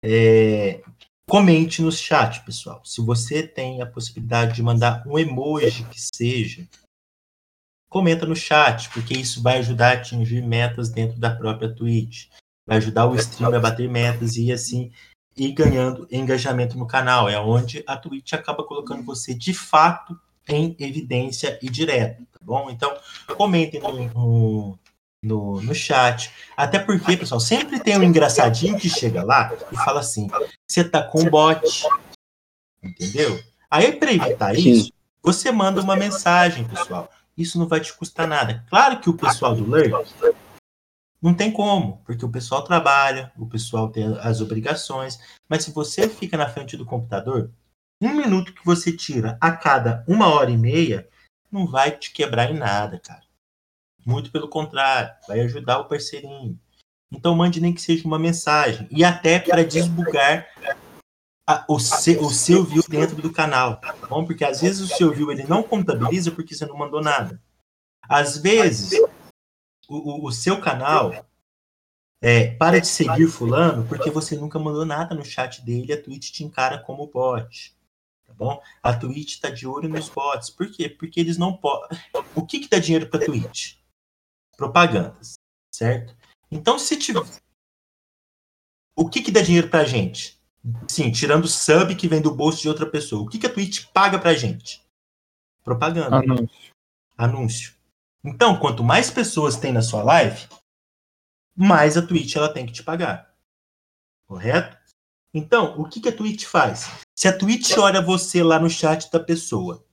É, comente no chat, pessoal. Se você tem a possibilidade de mandar um emoji que seja, comenta no chat, porque isso vai ajudar a atingir metas dentro da própria Twitch. Vai ajudar o streamer a bater metas e assim ir ganhando engajamento no canal. É onde a Twitch acaba colocando você de fato em evidência e direto, tá bom? Então, comentem no, no, no, no chat. Até porque, pessoal, sempre tem um engraçadinho que chega lá e fala assim: você tá com bot. Entendeu? Aí, para evitar isso, você manda uma mensagem, pessoal. Isso não vai te custar nada. Claro que o pessoal do Lurk não tem como, porque o pessoal trabalha, o pessoal tem as obrigações, mas se você fica na frente do computador, um minuto que você tira a cada uma hora e meia, não vai te quebrar em nada, cara. Muito pelo contrário, vai ajudar o parceirinho. Então mande nem que seja uma mensagem. E até para desbugar a- o, seu, o seu view dentro do canal. Tá bom? Porque às vezes o seu view ele não contabiliza porque você não mandou nada. Às vezes o, o- o seu canal é, para de seguir fulano porque você nunca mandou nada no chat dele, a Twitch te encara como bot. Tá bom? A Twitch está de olho nos bots. Por quê? Porque eles não podem. O que, que dá dinheiro para Twitch? Propagandas, certo? Então, se tiver. O que, que dá dinheiro pra gente? Sim, tirando sub que vem do bolso de outra pessoa. O que, que a Twitch paga pra gente? Propaganda Anúncio. anúncio. Então, quanto mais pessoas tem na sua live, mais a Twitch ela tem que te pagar. Correto? Então, o que, que a Twitch faz? Se a Twitch olha você lá no chat da pessoa,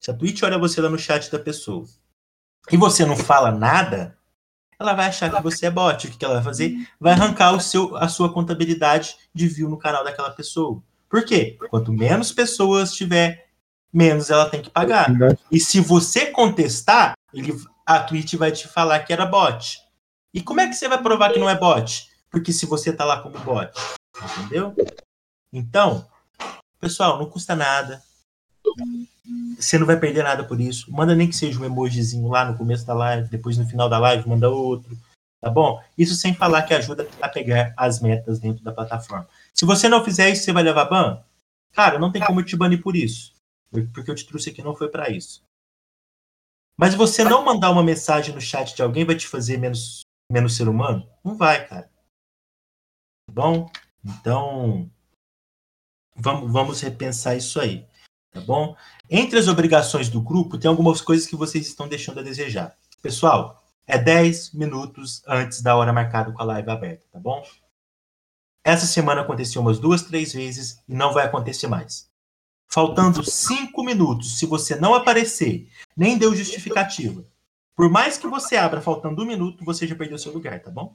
se a Twitch olha você lá no chat da pessoa, e você não fala nada, ela vai achar que você é bot. O que, ela vai fazer? Vai arrancar o seu, a sua contabilidade de view no canal daquela pessoa. Por quê? Quanto menos pessoas tiver, menos ela tem que pagar. E se você contestar, ele, a Twitch vai te falar que era bot. E como é que você vai provar que não é bot? Porque se você tá lá como bot. Entendeu? Então, pessoal, não custa nada. Você não vai perder nada por isso. Manda nem que seja um emojizinho lá no começo da live, depois no final da live manda outro. Tá bom? Isso sem falar que ajuda a pegar as metas dentro da plataforma. Se você não fizer isso, você vai levar ban? Cara, não tem como eu te banir por isso. Porque eu te trouxe aqui não foi para isso. Mas você não mandar uma mensagem no chat de alguém vai te fazer menos, menos ser humano? Não vai, cara. Tá bom? Então, vamos, vamos repensar isso aí. Tá bom? Entre as obrigações do grupo, tem algumas coisas que vocês estão deixando a desejar. Pessoal, é 10 minutos antes da hora marcada com a live aberta, tá bom? Essa semana aconteceu umas duas, três vezes e não vai acontecer mais. Faltando cinco minutos, se você não aparecer, nem deu justificativa, por mais que você abra faltando um minuto, você já perdeu seu lugar, tá bom?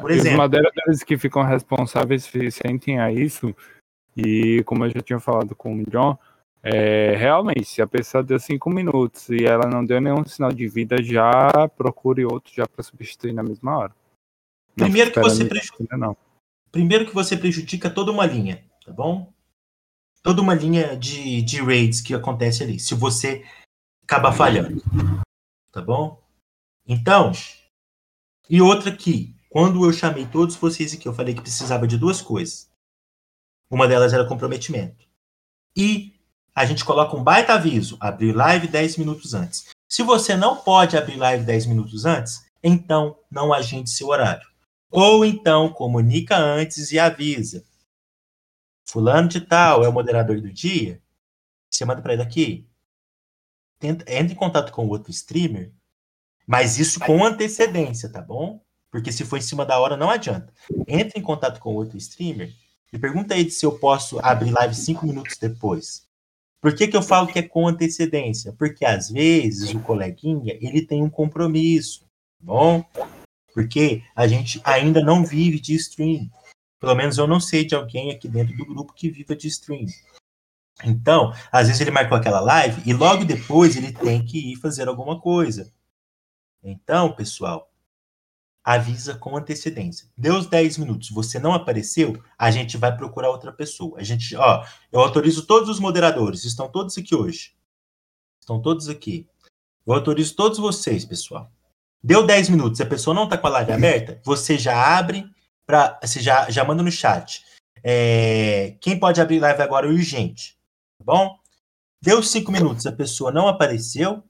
Por E Os exemplo. moderadores que ficam responsáveis se sentem a isso, e como eu já tinha falado com o John, é, realmente, se a pessoa deu cinco minutos e ela não deu nenhum sinal de vida, já procure outro já para substituir na mesma hora. Não Primeiro que você esperando preju- ainda não. Primeiro que você prejudica toda uma linha, tá bom? Toda uma linha de, de raids que acontece ali, se você acabar falhando, tá bom? Então, e outra aqui, quando eu chamei todos vocês aqui, eu falei que precisava de duas coisas. Uma delas era comprometimento. E a gente coloca um baita aviso, abrir live 10 minutos antes. Se você não pode abrir live 10 minutos antes, então não agende seu horário. Ou então comunica antes e avisa. Fulano de tal é o moderador do dia. Você manda para ele aqui. Tenta, entra em contato com outro streamer, mas isso com antecedência, tá bom? Porque se for em cima da hora, não adianta. Entra em contato com outro streamer e pergunta a ele se eu posso abrir live cinco minutos depois. Por que, que eu falo que é com antecedência? Porque às vezes o coleguinha ele tem um compromisso, tá bom? Porque a gente ainda não vive de stream. Pelo menos eu não sei de alguém aqui dentro do grupo que viva de stream. Então, às vezes ele marcou aquela live e logo depois ele tem que ir fazer alguma coisa. Então, pessoal, avisa com antecedência. Deu os 10 minutos, você não apareceu, a gente vai procurar outra pessoa. A gente, ó, eu autorizo todos os moderadores, estão todos aqui hoje. Estão todos aqui. Eu autorizo todos vocês, pessoal. Deu 10 minutos, a pessoa não está com a live aberta, você já abre para, você já, já manda no chat. É, quem pode abrir live agora é urgente, tá bom? Deu 5 minutos, a pessoa não apareceu,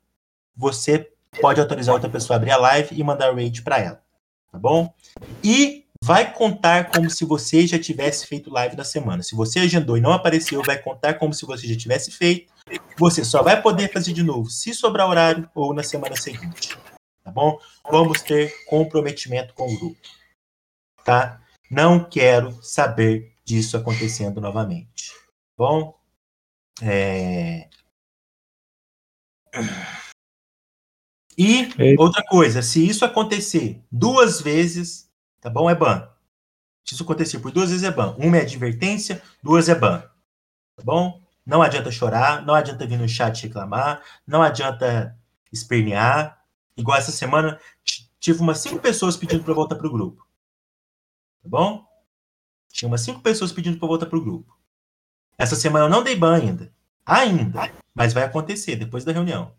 você pode autorizar outra pessoa a abrir a live e mandar raid para ela, tá bom? E vai contar como se você já tivesse feito live na semana. Se você agendou e não apareceu, vai contar como se você já tivesse feito. Você só vai poder fazer de novo se sobrar horário ou na semana seguinte tá bom? Vamos ter comprometimento com o grupo, tá? Não quero saber disso acontecendo novamente, tá bom? É... E Eita. outra coisa, se isso acontecer duas vezes, tá bom? É ban. Se isso acontecer por duas vezes é ban. Uma é advertência, duas é ban. Tá bom? Não adianta chorar, não adianta vir no chat reclamar, não adianta espernear. Igual essa semana, tive umas cinco pessoas pedindo para voltar pro grupo. Tá bom? Tinha umas cinco pessoas pedindo para voltar pro grupo. Essa semana eu não dei ban ainda. Ainda. Mas vai acontecer depois da reunião.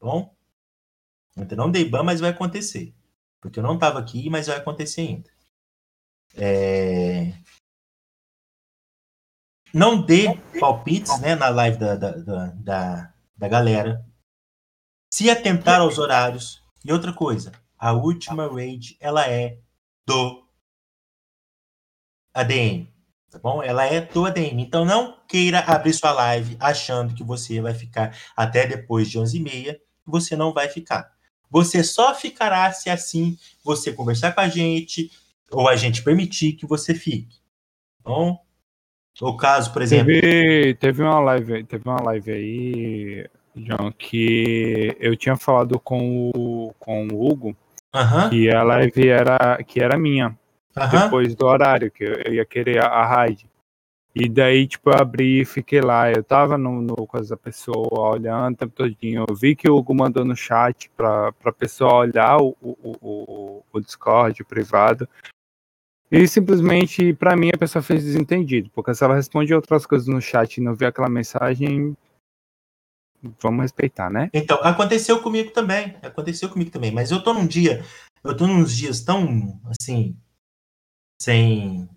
Tá bom? Ainda não dei ban, mas vai acontecer. Porque eu não estava aqui, mas vai acontecer ainda. É... Não dê palpites né, na live da, da, da, da, da galera. Se atentar aos horários. E outra coisa, a última raid, ela é do ADM. Tá bom? Ela é do ADM. Então não queira abrir sua live achando que você vai ficar até depois de 11h30. Você não vai ficar. Você só ficará se assim você conversar com a gente ou a gente permitir que você fique. Bom? Ou caso, por exemplo. Teve, teve uma live, teve uma live aí, João, que eu tinha falado com o, com o Hugo Aham, que a live era, que era minha, depois do horário, que eu eu ia querer a, a raid. E daí, tipo, eu abri e fiquei lá. Eu tava no, no coisa da pessoa olhando o tempo todinho. Eu vi que o Hugo mandou no chat pra, pra pessoa olhar o, o, o, o- o Discord privado. E simplesmente, pra mim, a pessoa fez desentendido. Porque se ela responde outras coisas no chat e não vê aquela mensagem, vamos respeitar, né? Então, aconteceu comigo também. Aconteceu comigo também. Mas eu tô num dia. Eu tô nos dias tão assim. Sem.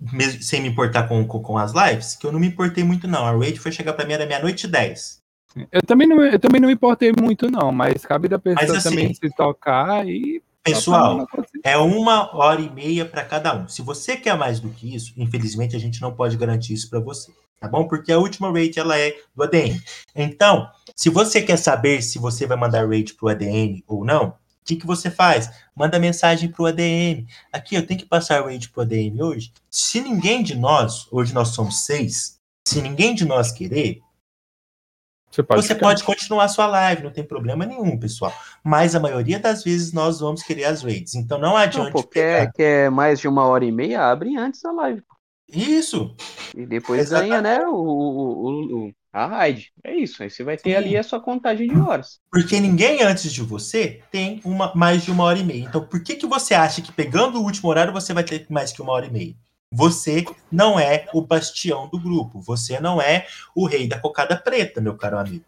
Mes- Sem me importar com, com, com as lives, que eu não me importei muito, não. A rate foi chegar pra mim, era meia-noite e 10. Eu também, não, eu também não me importei muito, não. Mas cabe da pessoa assim, também se tocar e. Pessoal, é uma hora e meia para cada um. Se você quer mais do que isso, infelizmente a gente não pode garantir isso para você. tá bom? Porque a última raid ela é do ADM. Então, se você quer saber se você vai mandar raid pro ADM ou não, que, que você faz? Manda mensagem pro ADM. Aqui, eu tenho que passar raid pro ADM hoje. Se ninguém de nós, hoje nós somos seis, se ninguém de nós querer, Você pode você pode continuar a sua live, não tem problema nenhum, pessoal. Mas a maioria das vezes nós vamos querer as raids. Então não Não, adianta pô, pegar. quer, quer mais de uma hora e meia? Abre antes da live. Isso. E depois Exatamente. ganha, né, o, o, o- o- a raid. É isso. Aí você vai ter Sim. ali a sua contagem de horas. Porque ninguém antes de você tem uma, mais de uma hora e meia. Então, por que, que você acha que pegando o último horário você vai ter mais que uma hora e meia? Você não é o bastião do grupo. Você não é o rei da cocada preta, meu caro amigo.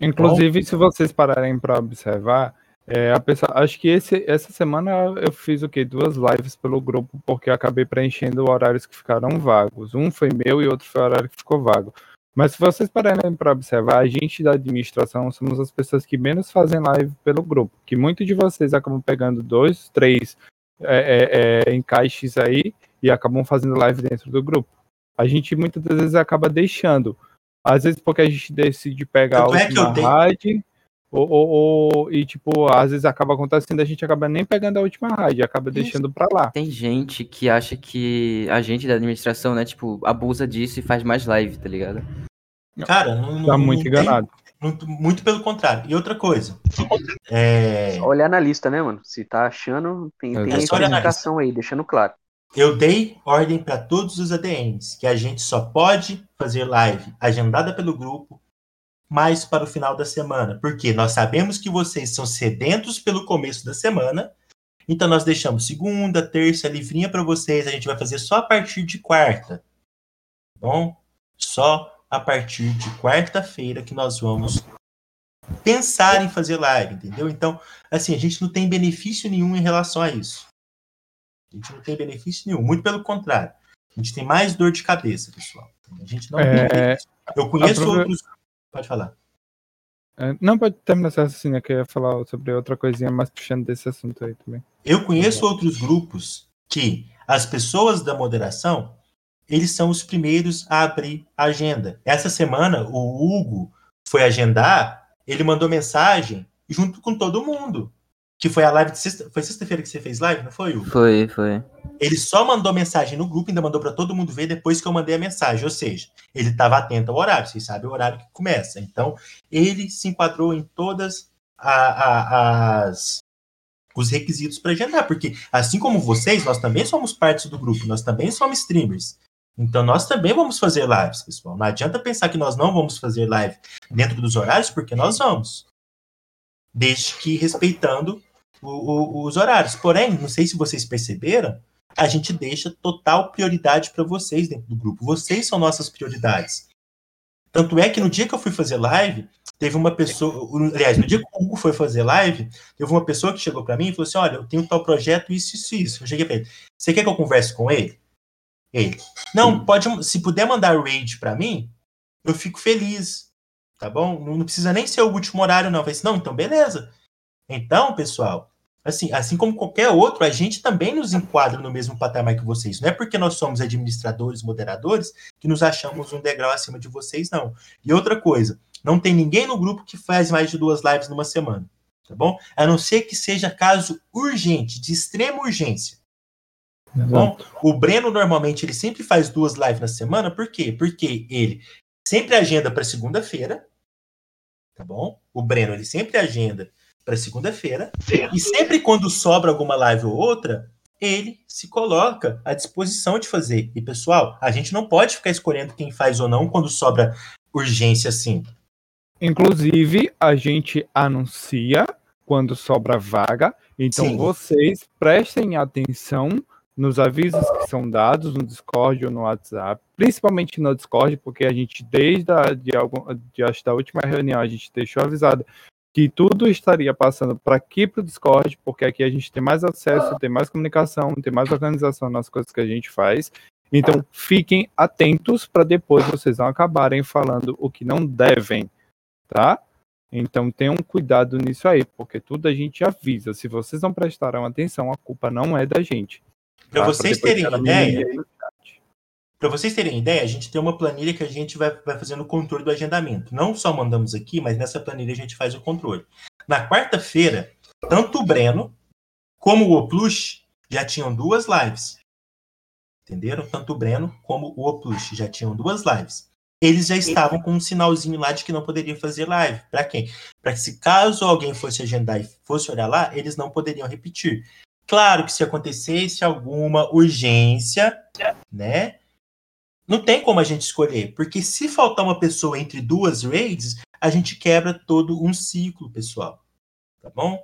Inclusive, se vocês pararem para observar, é, a pessoa, acho que esse, essa semana eu fiz o quê? Duas lives pelo grupo, porque eu acabei preenchendo horários que ficaram vagos. Um foi meu e outro foi o horário que ficou vago. Mas se vocês pararem para observar, a gente da administração somos as pessoas que menos fazem live pelo grupo. Que muitos de vocês acabam pegando dois, três é, é, é, encaixes aí e acabam fazendo live dentro do grupo. A gente muitas das vezes acaba deixando. Às vezes porque a gente decide pegar Tanto é eu última dei- raid, ou, ou- ou- e tipo, às vezes acaba acontecendo, a gente acaba nem pegando a última raid, acaba deixando pra lá. Tem gente que acha que a gente da administração, né, tipo, abusa disso e faz mais live, tá ligado? Cara, não, Tá não- muito não tem- enganado. não- muito pelo contrário. E outra coisa. é, Olha na lista, né, mano? Se tá achando, tem, tem É só olhar na especificação aí, deixando claro. eu dei ordem para todos os ADMs que a gente só pode fazer live agendada pelo grupo mais para o final da semana. Porque nós sabemos que vocês são sedentos pelo começo da semana. Então nós deixamos segunda, terça livrinha para vocês. A gente vai fazer só a partir de quarta. Tá Bom, só a partir de quarta-feira que nós vamos pensar em fazer live, entendeu? Então, assim, a gente não tem benefício nenhum em relação a isso. A gente não tem benefício nenhum, muito pelo contrário. A gente tem mais dor de cabeça, pessoal. A gente não É, tem benefício. Eu conheço outros. Pode falar. É, Não pode terminar essa raciocínio que eu ia falar sobre outra coisinha, mas puxando desse assunto aí também. Eu conheço outros grupos que as pessoas da moderação, eles são os primeiros a abrir a agenda. Essa semana, o Hugo foi agendar, ele mandou mensagem junto com todo mundo. Que foi a live de sexta. Foi sexta-feira que você fez live, não foi, Hugo? Foi, foi. Ele só mandou mensagem no grupo, ainda mandou para todo mundo ver depois que eu mandei a mensagem. Ou seja, ele estava atento ao horário, vocês sabem o horário que começa. Então, ele se enquadrou em todas a- a- as os requisitos para agendar, porque assim como vocês, nós também somos parte do grupo, nós também somos streamers. Então, nós também vamos fazer lives, pessoal. Não adianta pensar que nós não vamos fazer live dentro dos horários, porque nós vamos. Desde que respeitando o- o- os horários. Porém, não sei se vocês perceberam, a gente deixa total prioridade para vocês dentro do grupo. Vocês são nossas prioridades. Tanto é que no dia que eu fui fazer live, teve uma pessoa, aliás, no dia que o Hugo foi fazer live, teve uma pessoa que chegou para mim e falou assim: Olha, eu tenho tal projeto, isso, isso, isso. Eu cheguei para ele: Você quer que eu converse com ele? Ele: Não, pode, se puder mandar raid para mim, eu fico feliz. Tá bom? Não, precisa nem ser o último horário, não. Eu falei assim: Não, então beleza. Então, pessoal, assim, assim como qualquer outro, a gente também nos enquadra no mesmo patamar que vocês. Não é porque nós somos administradores, moderadores, que nos achamos um degrau acima de vocês, não. E outra coisa, não tem ninguém no grupo que faz mais de duas lives numa semana, tá bom? A não ser que seja caso urgente, de extrema urgência. Tá bom? O Breno normalmente ele sempre faz duas lives na semana, por quê? Porque ele sempre agenda para segunda-feira, tá bom? O Breno ele sempre agenda para segunda-feira e sempre quando sobra alguma live ou outra, ele se coloca à disposição de fazer. E pessoal, a gente não pode ficar escolhendo quem faz ou não quando sobra urgência assim. Inclusive, a gente anuncia quando sobra vaga. Então, Sim. vocês prestem atenção nos avisos que são dados no Discord ou no WhatsApp, principalmente no Discord, porque a gente, desde a, de algum, de, acho, da última reunião, a gente deixou avisado que tudo estaria passando para aqui para o Discord, porque aqui a gente tem mais acesso, tem mais comunicação, tem mais organização nas coisas que a gente faz. Então, fiquem atentos para depois vocês não acabarem falando o que não devem, tá? Então tenham cuidado nisso aí, porque tudo a gente avisa. Se vocês não prestaram atenção, a culpa não é da gente. Para tá? vocês terem ideia, mimimi aí no chat. Para vocês terem ideia, a gente tem uma planilha que a gente vai, vai fazendo o controle do agendamento. Não só mandamos aqui, mas nessa planilha a gente faz o controle. Na quarta-feira, tanto o Breno como o Oplush já tinham duas lives. Entenderam? Tanto o Breno como o Oplush já tinham duas lives. Eles já estavam com um sinalzinho lá de que não poderiam fazer live. Para quem? Para que se caso alguém fosse agendar e fosse olhar lá, eles não poderiam repetir. Claro que se acontecesse alguma urgência, né? Não tem como a gente escolher, porque se faltar uma pessoa entre duas raids, a gente quebra todo um ciclo, pessoal. Tá bom?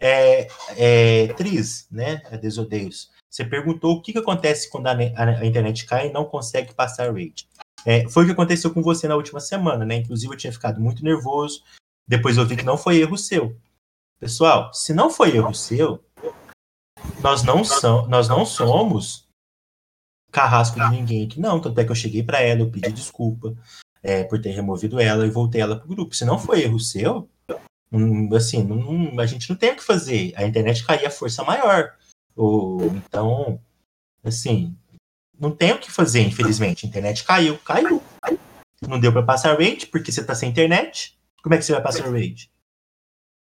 É, é, Tris, né? A Desodeios. Você perguntou o que, que acontece quando a, a, a internet cai e não consegue passar raid. É, foi o que aconteceu com você na última semana, né? Inclusive eu tinha ficado muito nervoso. Depois eu vi que não foi erro seu. Pessoal, se não foi erro seu, nós não, são, nós não somos carrasco de ninguém aqui, não. Tanto é que eu cheguei para ela, eu pedi desculpa é, por ter removido ela e voltei ela pro grupo. Se não foi erro seu, hum, assim, a gente não tem o que fazer. A internet caía a força maior. Ou, então, assim, não tem o que fazer, infelizmente. A internet caiu, caiu. Não deu para passar raid porque você tá sem internet. Como é que você vai passar raid?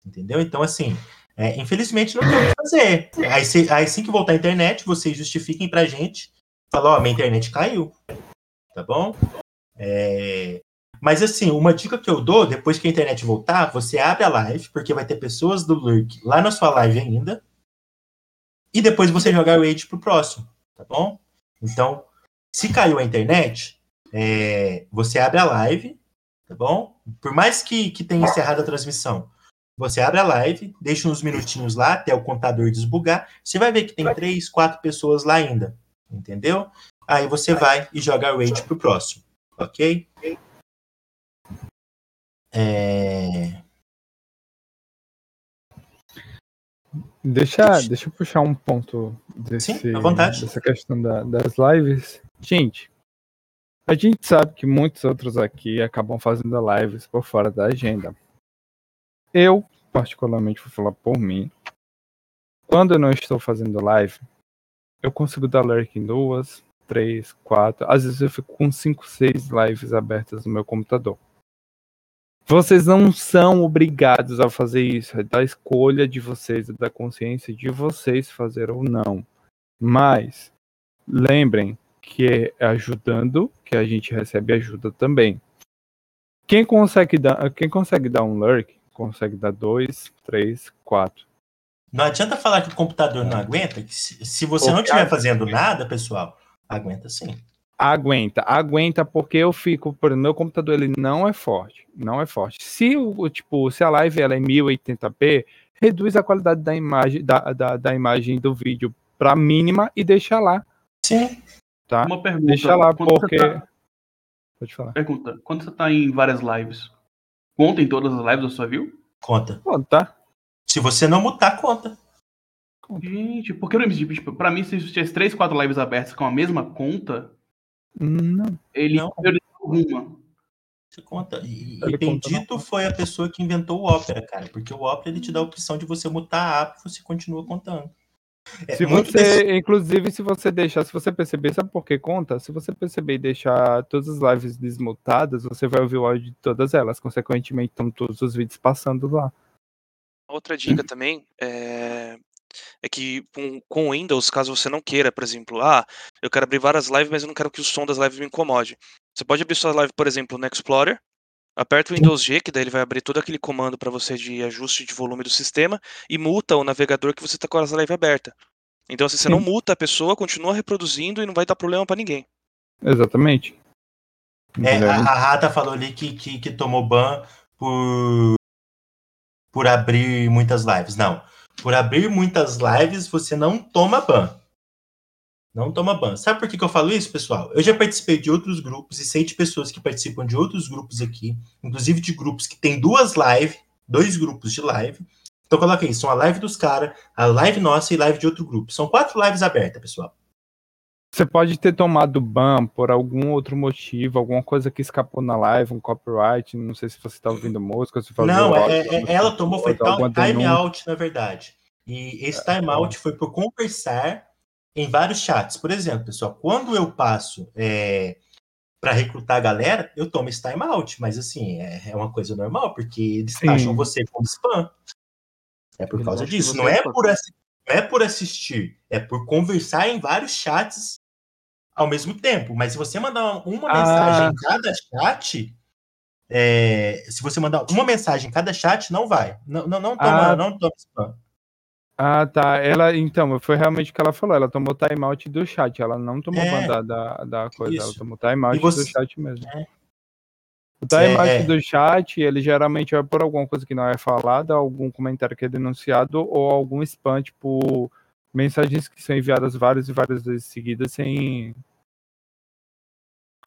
Entendeu? Então, assim, é, infelizmente não tem o que fazer. Aí, se, aí, assim que voltar a internet, vocês justifiquem pra gente. Falar, ó, minha internet caiu. Tá bom? É... Mas assim, uma dica que eu dou, depois que a internet voltar, você abre a live, porque vai ter pessoas do Lurk lá na sua live ainda. E depois você joga a raid pro próximo, tá bom? Então, se caiu a internet, é, você abre a live, tá bom? Por mais que, que tenha encerrado a transmissão, você abre a live, deixa uns minutinhos lá até o contador desbugar. Você vai ver que tem três, quatro pessoas lá ainda, entendeu? Aí você vai e joga a raid pro próximo, ok? É... Deixa, deixa eu puxar um ponto desse, Sim, à vontade. dessa questão da- das lives. Gente, a gente sabe que muitos outros aqui acabam fazendo lives por fora da agenda. Eu, particularmente, vou falar por mim. Quando eu não estou fazendo live, eu consigo dar lurk em duas, três, quatro. Às vezes eu fico com cinco, seis lives abertas no meu computador. Vocês não são obrigados a fazer isso. É da escolha de vocês, é da consciência de vocês fazer ou não. Mas lembrem que é ajudando que a gente recebe ajuda também. Quem consegue dar, quem consegue dar um lurk, consegue dar dois, três, quatro. Não adianta falar que o computador não aguenta. que Se, se você não estiver fazendo nada, pessoal, aguenta sim. Aguenta, aguenta porque eu fico, por meu computador ele não é forte, não é forte. Se o tipo, se a live ela é 1080p, reduz a qualidade da imagem da, da, da imagem do vídeo para mínima e deixa lá, Sim. tá? Uma pergunta. Deixa lá porque tá- Pode falar. Pergunta. Quando você tá em várias lives, conta em todas as lives da sua view? Conta. Tá? Se você não mutar, conta. Gente, porque eu lembro, tipo, pra mim, se tivesse 3, 4 lives abertas com a mesma conta, Não. ele Não. priorizava uma. Você conta. E, Ele e Bendito foi a pessoa que inventou o Opera, cara. Porque o Opera ele te dá a opção de você mutar a app e você continua contando. É, Se você, inclusive, se você deixar, se você perceber, sabe por que conta? Se você perceber e deixar todas as lives desmutadas, você vai ouvir o áudio de todas elas. Consequentemente, estão todos os vídeos passando lá. Outra dica também é, é que com, com o Windows, caso você não queira, por exemplo, ah, eu quero abrir várias lives, mas eu não quero que o som das lives me incomode. Você pode abrir sua live, por exemplo, no Explorer, aperta o Windows G, que daí ele vai abrir todo aquele comando para você de ajuste de volume do sistema, e multa o navegador que você está com a live aberta. Então, assim, você não multa a pessoa, continua reproduzindo e não vai dar problema para ninguém. Exatamente. É, a, a Rata falou ali que, que, que tomou ban por, por abrir muitas lives. Não. Por abrir muitas lives, você não toma ban. Não toma ban. Sabe por que, que eu falo isso, pessoal? Eu já participei de outros grupos e sei de pessoas que participam de outros grupos aqui, inclusive de grupos que tem duas lives, dois grupos de live. Então coloca aí, são a live dos caras, a live nossa e live de outro grupo. São quatro lives abertas, pessoal. Você pode ter tomado ban por algum outro motivo, alguma coisa que escapou na live, um copyright, não sei se você está ouvindo música, se Não, áudio, é- é- ela tomou foi alguma time out, na verdade. E esse time out foi por conversar em vários chats. Por exemplo, pessoal, quando eu passo é, para recrutar a galera, eu tomo esse timeout, mas assim, é, é uma coisa normal, porque eles Sim. acham você como spam. É por causa disso. Não é é por, não é por assistir, é por conversar em vários chats ao mesmo tempo. Mas se você mandar uma Ah. mensagem em cada chat, é, se você mandar uma mensagem em cada chat, não vai. Não, não, não toma, Ah. não toma spam. Ah, tá. Ela, então, foi realmente o que ela falou. Ela tomou timeout do chat. Ela não tomou É. da, da, coisa. Ela Isso. tomou timeout você- do chat mesmo. É. O timeout É. do chat, ele geralmente é por alguma coisa que não é falada, algum comentário que é denunciado ou algum spam, tipo, mensagens que são enviadas várias e várias vezes seguidas sem.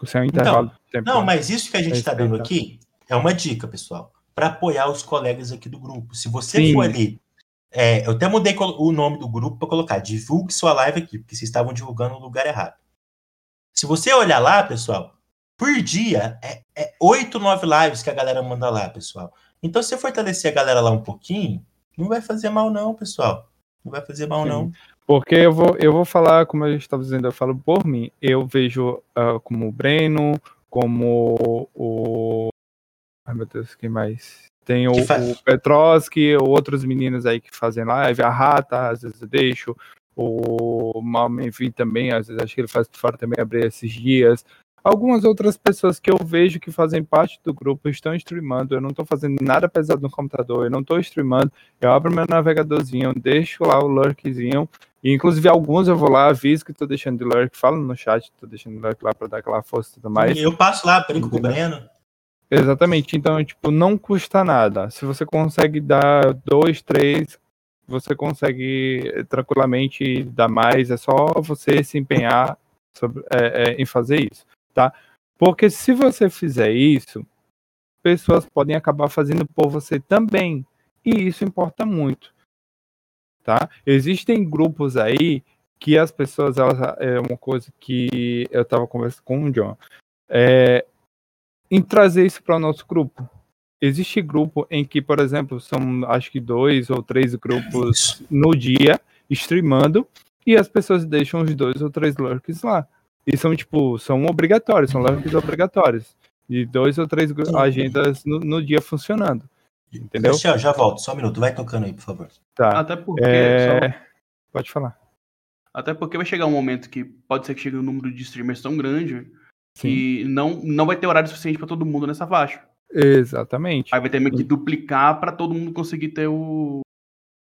Sem um intervalo de tempo. Não, mas isso que a gente está dando Respeitar. aqui é uma dica, pessoal, para apoiar os colegas aqui do grupo. Se você Sim. for ali, é, eu até mudei o nome do grupo para colocar divulgue sua live aqui, porque vocês estavam divulgando no lugar errado. Se você olhar lá, pessoal, por dia é, é 8, 9 lives que a galera manda lá, pessoal. Então, se fortalecer a galera lá um pouquinho, não vai fazer mal, não, pessoal. Não vai fazer mal, Sim. não. Porque eu vou, eu vou falar, como eu estava dizendo, eu falo por mim. Eu vejo ah, como o Breno, como o. Ai meu Deus, quem mais? Tem o, Que fa- o Petrovski, outros meninos aí que fazem live, a Rata, às vezes eu deixo. O Malmenvi também, às vezes acho que ele faz fora também abrir esses dias. Algumas outras pessoas que eu vejo que fazem parte do grupo estão streamando. Eu não estou fazendo nada pesado no computador, eu não estou streamando. Eu abro meu navegadorzinho, deixo lá o lurkzinho. E, inclusive, alguns eu vou lá, aviso que tô deixando de lurk, falo no chat, tô deixando de lurk lá pra dar aquela força e tudo mais. Eu passo lá, brinco com o Breno. Exatamente, então, tipo, não custa nada. Se você consegue dar dois, três, você consegue tranquilamente dar mais, é só você se empenhar sobre- é, é, em fazer isso, tá? Porque se você fizer isso, pessoas podem acabar fazendo por você também, e isso importa muito, tá? Existem grupos aí que as pessoas, elas, é uma coisa que eu tava conversando com o John, é, em trazer isso para o nosso grupo. Existe grupo em que, por exemplo, são acho que dois ou três grupos no dia streamando e as pessoas deixam os dois ou três lurks lá. E são tipo, são obrigatórios, são lurks obrigatórios. E dois ou três agendas no, no dia funcionando. Entendeu? Cristiano, já volto, só um minuto. Vai tocando aí, por favor. Tá. Até porque, É, só- Pode falar. até porque vai chegar um momento que pode ser que chegue um número de streamers tão grande Sim. que não, não vai ter horário suficiente pra todo mundo nessa faixa. Exatamente. Aí vai ter meio que duplicar pra todo mundo conseguir ter o,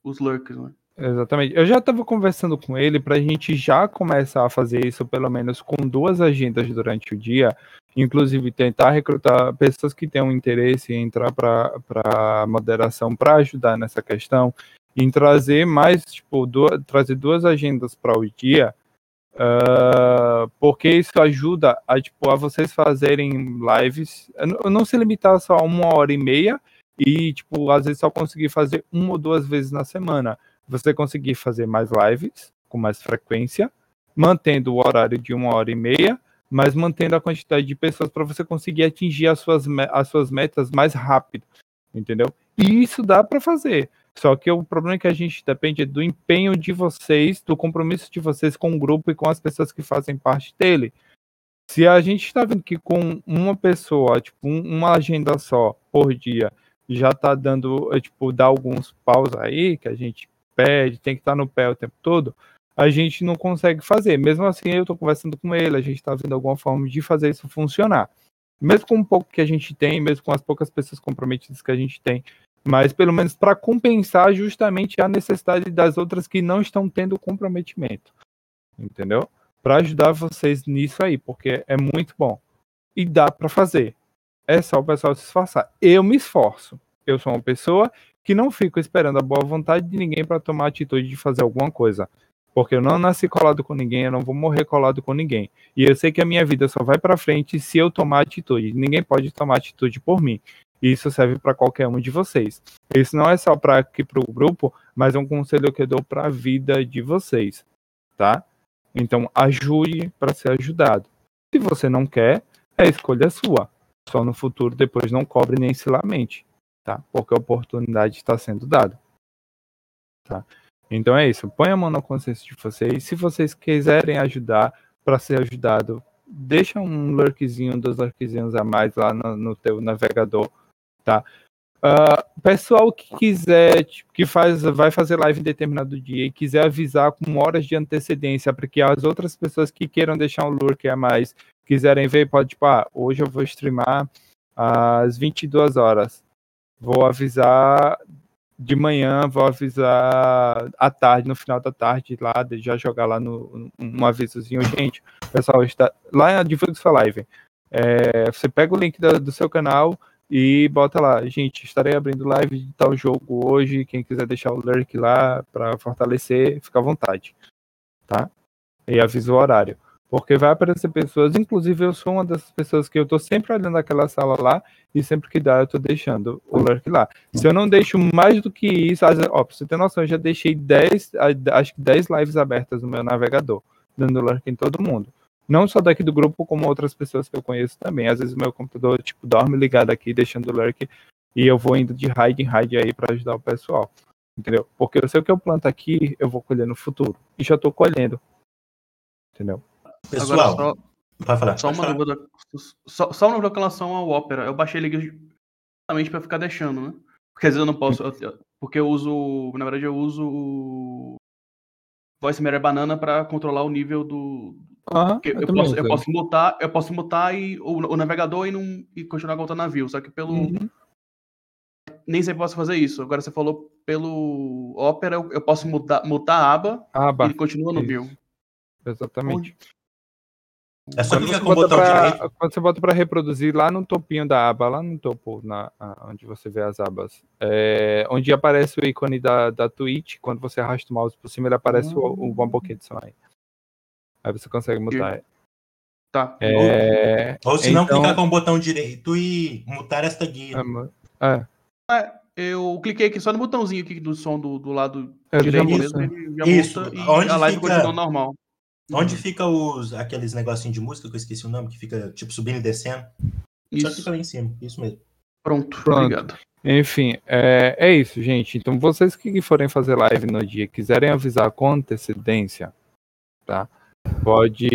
os lurks, né? Exatamente. Eu já estava conversando com ele para a gente já começar a fazer isso, pelo menos com duas agendas durante o dia, inclusive tentar recrutar pessoas que tenham interesse em entrar para moderação para ajudar nessa questão, em trazer mais, tipo, duas, trazer duas agendas para o dia, ah, porque isso ajuda a, tipo, a vocês fazerem lives, não se limitar só a uma hora e meia e, tipo, às vezes só conseguir fazer uma ou duas vezes na semana você conseguir fazer mais lives com mais frequência, mantendo o horário de uma hora e meia, mas mantendo a quantidade de pessoas para você conseguir atingir as suas, as suas metas mais rápido, entendeu? E isso dá para fazer. Só que o problema é que a gente depende do empenho de vocês, do compromisso de vocês com o grupo e com as pessoas que fazem parte dele. Se a gente está vendo que com uma pessoa, tipo, um- uma agenda só por dia, já tá dando, tipo, dá alguns paus aí, que a gente pede, tem que estar no pé o tempo todo, a gente não consegue fazer. Mesmo assim, eu tô conversando com ele, a gente tá vendo alguma forma de fazer isso funcionar. Mesmo com o pouco que a gente tem, mesmo com as poucas pessoas comprometidas que a gente tem, mas pelo menos para compensar justamente a necessidade das outras que não estão tendo comprometimento. Entendeu? Para ajudar vocês nisso aí, porque é muito bom. E dá para fazer. É só o pessoal se esforçar. Eu me esforço. Eu sou uma pessoa que não fico esperando a boa vontade de ninguém para tomar a atitude de fazer alguma coisa. Porque eu não nasci colado com ninguém, eu não vou morrer colado com ninguém. E eu sei que a minha vida só vai para frente se eu tomar atitude. Ninguém pode tomar atitude por mim. E isso serve para qualquer um de vocês. Isso não é só para aqui para o grupo, mas é um conselho que eu dou para a vida de vocês, tá? Então ajude para ser ajudado. Se você não quer, é escolha sua. Só no futuro depois não cobre nem se lamente, tá? Porque a oportunidade está sendo dada, tá? Então é isso, põe a mão na consciência de vocês. Se vocês quiserem ajudar para ser ajudado, deixa um lurkzinho, dois lurkzinhos a mais lá no, no teu navegador, tá? Uh, pessoal que quiser, tipo, que faz, vai fazer live em determinado dia e quiser avisar com horas de antecedência para que as outras pessoas que queiram deixar um lurk a mais quiserem ver, pode, tipo, ah, hoje eu vou streamar às 22 horas. Vou avisar de manhã, vou avisar à tarde, no final da tarde, lá, já jogar lá no um avisozinho, gente, pessoal, está lá divulga sua live. É, você pega o link do seu canal e bota lá, gente, estarei abrindo live de tal jogo hoje, quem quiser deixar o lurk lá para fortalecer, fica à vontade, tá? E avisa o horário. Porque vai aparecer pessoas, inclusive eu sou uma dessas pessoas que eu tô sempre olhando aquela sala lá e sempre que dá eu tô deixando o lurk lá. Se eu não deixo mais do que isso, ó, pra você ter noção, eu já deixei 10, acho que 10 lives abertas no meu navegador, dando lurk em todo mundo. Não só daqui do grupo, como outras pessoas que eu conheço também. Às vezes meu computador, tipo, dorme ligado aqui, deixando o lurk, e eu vou indo de raid em raid aí para ajudar o pessoal. Entendeu? Porque eu sei o que eu planto aqui, eu vou colher no futuro. E já tô colhendo. Entendeu? Pessoal, Agora, só, vai falar. só, pode uma falar. dúvida, só, só uma dúvida com relação ao Opera. Eu baixei ele justamente pra ficar deixando, né? Porque às vezes eu não posso. eu- porque eu uso. Na verdade, eu uso o. Voice Mirror Banana pra controlar o nível do. Porque eu eu, posso, eu posso mutar, eu posso mutar e, o, o navegador e, não, e continuar contando navio. Só que pelo. Uhum. Nem sempre posso fazer isso. Agora você falou pelo Opera, eu, eu posso mutar, mutar a aba Ah, e continua no view. Exatamente. É só Quando clicar você, com o bota botão pra, direito. quando você bota para reproduzir lá no topinho da aba, lá no topo, na, onde você vê as abas, é, onde aparece o ícone da, da Twitch, quando você arrasta o mouse por cima, ele aparece o, o One Bucket Sign. Aí você consegue mutar. Tá. É, Ou se não, então- clicar com o botão direito e mutar esta guia. é, é, É, eu cliquei aqui só no botãozinho aqui do som do, do lado É, direito mesmo, Isso, muta e onde a live fica- continua normal. Onde fica os, aqueles negocinhos de música, que eu esqueci o nome, que fica tipo subindo e descendo? Só Isso, fica lá em cima, isso mesmo. pronto, Pronto. obrigado. Enfim, é, é isso, gente. Então, vocês que forem fazer live no dia, quiserem avisar com antecedência, tá? Pode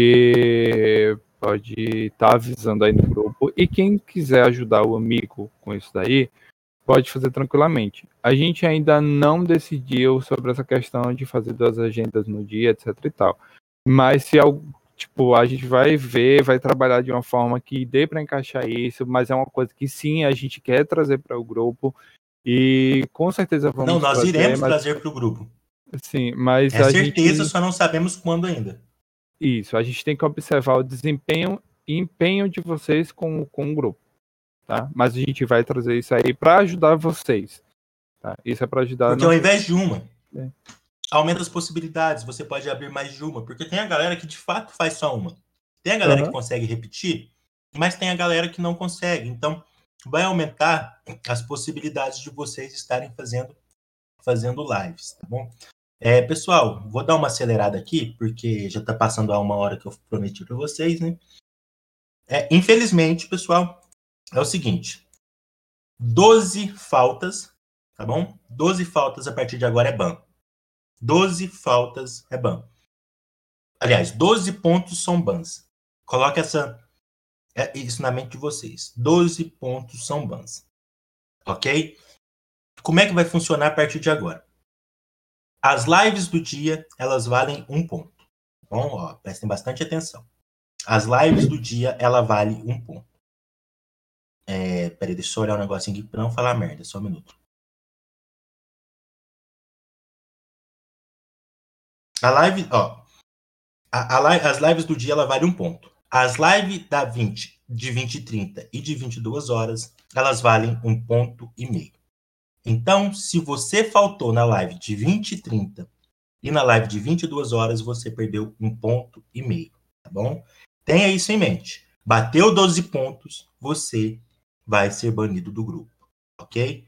pode estar avisando aí no grupo. E quem quiser ajudar o amigo com isso daí, pode fazer tranquilamente. A gente ainda não decidiu sobre essa questão de fazer duas agendas no dia, etc e tal. Mas se algo tipo, a gente vai ver, vai trabalhar de uma forma que dê para encaixar isso, mas é uma coisa que sim, a gente quer trazer para o grupo e com certeza vamos não, nós trazer, iremos mas, trazer para o grupo. sim, mas É a certeza, gente, só não sabemos quando ainda. isso, a gente tem que observar o desempenho e empenho de vocês com, com o grupo, tá? Mas a gente vai trazer isso aí para ajudar vocês, tá? Isso é para ajudar Porque ao invés de uma, É. aumenta as possibilidades. Você pode abrir mais de uma. Porque tem a galera que de fato faz só uma. Tem a galera Aham. que consegue repetir, mas tem a galera que não consegue. Então, vai aumentar as possibilidades de vocês estarem fazendo, fazendo lives, tá bom? É, pessoal, vou dar uma acelerada aqui, porque já tá passando a uma hora que eu prometi para vocês, né? É, infelizmente, pessoal, é o seguinte: 12 faltas, tá bom? 12 faltas a partir de agora é ban. 12 faltas é ban. Aliás, 12 pontos são bans. Coloque essa, é, isso na mente de vocês. 12 pontos são bans. Ok? Como é que vai funcionar a partir de agora? As lives do dia, elas valem um ponto. Bom, ó, prestem bastante atenção. As lives do dia, ela vale um ponto. É, peraí, deixa eu olhar um negocinho aqui pra não falar merda, só um minuto. A live, ó. A, a li- as lives do dia, ela vale um ponto. As lives da 20, de 20 e 30 e de 22 horas, elas valem um ponto e meio. Então, se você faltou na live de 20 e 30 e na live de 22 horas, você perdeu um ponto e meio, tá bom? Tenha isso em mente. Bateu 12 pontos, você vai ser banido do grupo, ok?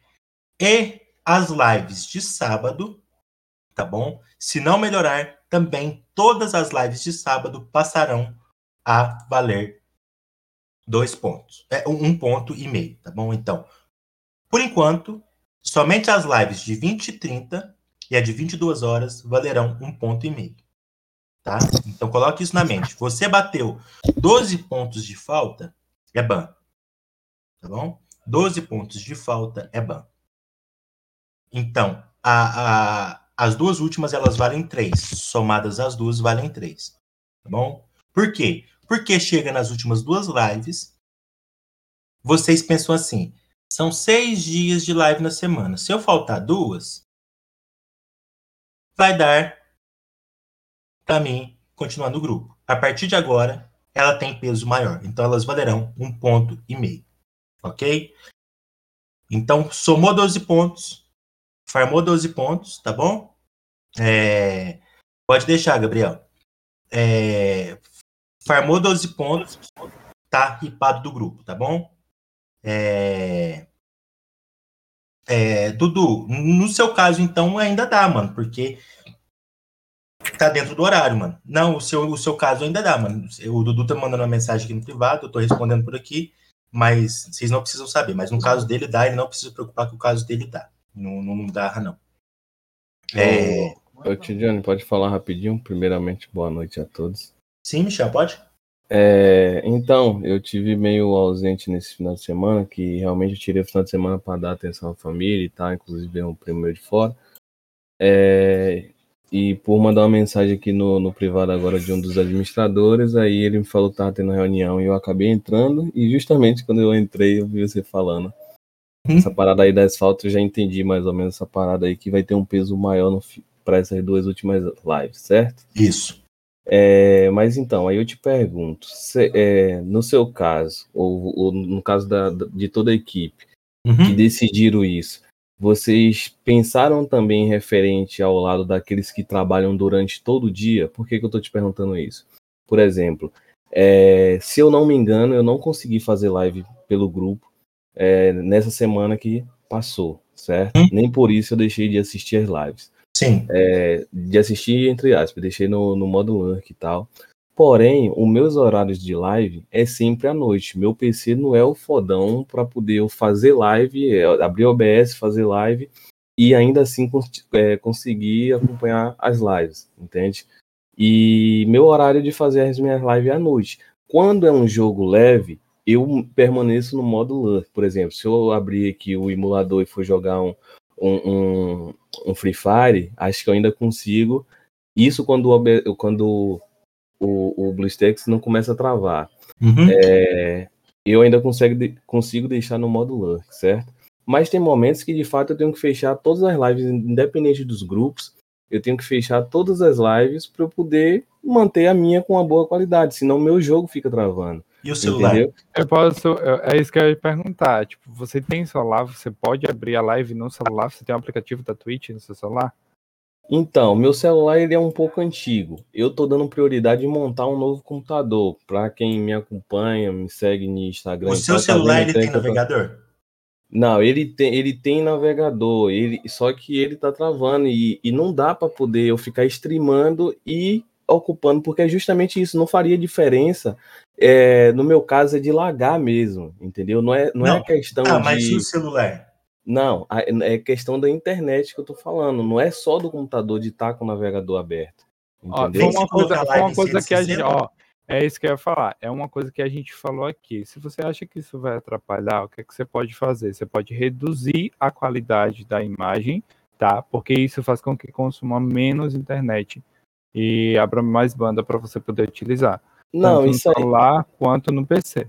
E as lives de sábado, tá bom? Se não melhorar, também todas as lives de sábado passarão a valer dois pontos, é um ponto e meio, tá bom? Então, por enquanto, somente as lives de 20 e 30 e a de 22 horas valerão um ponto e meio. Tá? Então coloque isso na mente. Você bateu 12 pontos de falta, é ban. Tá bom? 12 pontos de falta é ban. Então, a, a, as duas últimas elas valem 3. Somadas as duas valem 3. Tá bom? Por quê? Porque chega nas últimas duas lives, vocês pensam assim: são seis dias de live na semana. Se eu faltar duas, vai dar para mim continuar no grupo. A partir de agora, ela tem peso maior. Então, elas valerão um ponto e meio. Ok? Então, somou 12 pontos, farmou 12 pontos, tá bom? É, pode deixar, Gabriel. É, farmou 12 pontos, tá ripado do grupo, tá bom? É, é, Dudu, no seu caso, então, ainda dá, mano, porque tá dentro do horário, mano. Não, o seu, o seu caso ainda dá, mano. O Dudu tá mandando uma mensagem aqui no privado, eu tô respondendo por aqui, mas vocês não precisam saber. Mas no caso dele dá, ele não precisa se preocupar que o caso dele dá. Não, não, não dá, não. É... Ô, Tidiane, pode falar rapidinho? Primeiramente, boa noite a todos. Sim, Michel, pode? É, então, eu tive meio ausente nesse final de semana, que realmente eu tirei o final de semana para dar atenção à família e tal, inclusive um primo meu de fora. É, e por mandar uma mensagem aqui no, no privado agora de um dos administradores, aí ele me falou que estava tendo reunião e eu acabei entrando, e justamente quando eu entrei eu vi você falando. Hum? Essa parada aí da asfalto eu já entendi mais ou menos essa parada aí que vai ter um peso maior para essas duas últimas lives, certo? Isso. É, mas então, aí eu te pergunto, se, é, no seu caso, ou, ou no caso da, de toda a equipe Uhum. que decidiram isso, vocês pensaram também referente ao lado daqueles que trabalham durante todo o dia? Por que, que eu estou te perguntando isso? Por exemplo, é, se eu não me engano, eu não consegui fazer live pelo grupo é, nessa semana que passou, certo? Hum. Nem por isso eu deixei de assistir as lives Sim. é, de assistir, entre aspas, deixei no, no modo lurk e tal. Porém, os meus horários de live é sempre à noite. Meu PC não é o fodão para poder eu fazer live, é, abrir OBS, fazer live e ainda assim é, conseguir acompanhar as lives, entende? E meu horário de fazer as minhas lives é à noite. Quando é um jogo leve, eu permaneço no modo lurk. Por exemplo, se eu abrir aqui o emulador e for jogar um, um, um Free Fire, acho que eu ainda consigo. Isso quando, o quando o, o BlueStacks não começa a travar. Uhum. É, eu ainda consigo, consigo deixar no modo lurk, certo? Mas tem momentos que de fato eu tenho que fechar todas as lives, independente dos grupos. Eu tenho que fechar todas as lives para eu poder manter a minha com uma boa qualidade, senão meu jogo fica travando. E o celular? Entendeu? Eu posso. eu- É isso que eu ia perguntar. Tipo, você tem celular, você pode abrir a live no celular? Você tem um aplicativo da Twitch no seu celular? Então, meu celular ele é um pouco antigo. Eu tô dando prioridade em montar um novo computador. Para quem me acompanha, me segue no Instagram. O seu tal, tá celular ele tem navegador? Não, ele tem, ele tem navegador, ele, só que ele tá travando e, e não dá para poder eu ficar streamando e ocupando, porque é justamente isso, não faria diferença. É, no meu caso é de lagar mesmo, entendeu? Não é, não, é Não. questão Ah, de. mas e o celular? Não, é questão da internet que eu tô falando, não é só do computador de estar com o navegador aberto. Ó, Entendeu? foi uma coisa, uma coisa que a gente, 160? ó, é isso que eu ia falar. É uma coisa que a gente falou aqui. Se você acha que isso vai atrapalhar, o que, é que você pode fazer? Você pode reduzir a qualidade da imagem, tá? Porque isso faz com que consuma menos internet e abra mais banda para você poder utilizar. Não, tanto no isso aí. celular quanto no PC.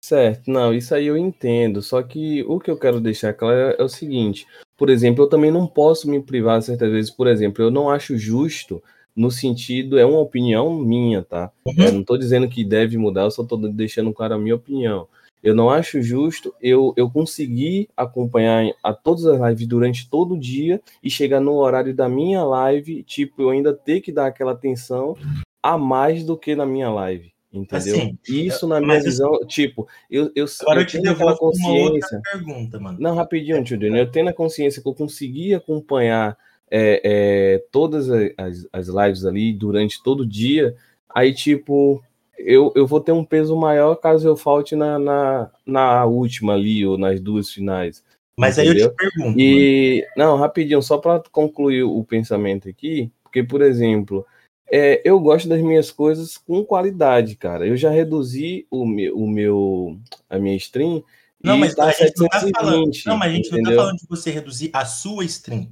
Certo, não, isso aí eu entendo. Só que o que eu quero deixar claro é o seguinte: por exemplo, eu também não posso me privar certas vezes. Por exemplo, eu não acho justo no sentido, é uma opinião minha, tá? Uhum. Eu não tô dizendo que deve mudar, eu só tô deixando claro a minha opinião. Eu não acho justo eu, eu conseguir acompanhar a todas as lives durante todo o dia e chegar no horário da minha live, tipo, eu ainda ter que dar aquela atenção a mais do que na minha live. Entendeu? Assim, Isso, na minha isso- visão, tipo, eu, eu, Agora eu eu te tenho aquela consciência. pergunta, mano. Não, rapidinho, tio Daniel. Eu tenho a consciência que eu consegui acompanhar é, é, todas as, as lives ali durante todo o dia. Aí, tipo, eu, eu vou ter um peso maior caso eu falte na, na, na última ali, ou nas duas finais. Mas aí eu te Entendeu? pergunto. E não, rapidinho, só para concluir o pensamento aqui, porque por exemplo, é, eu gosto das minhas coisas com qualidade, cara. Eu já reduzi o meu, o meu a minha stream Não, e mas tá a gente não tá falando. 720, Não, mas a gente não tá entendeu? falando de você reduzir a sua stream.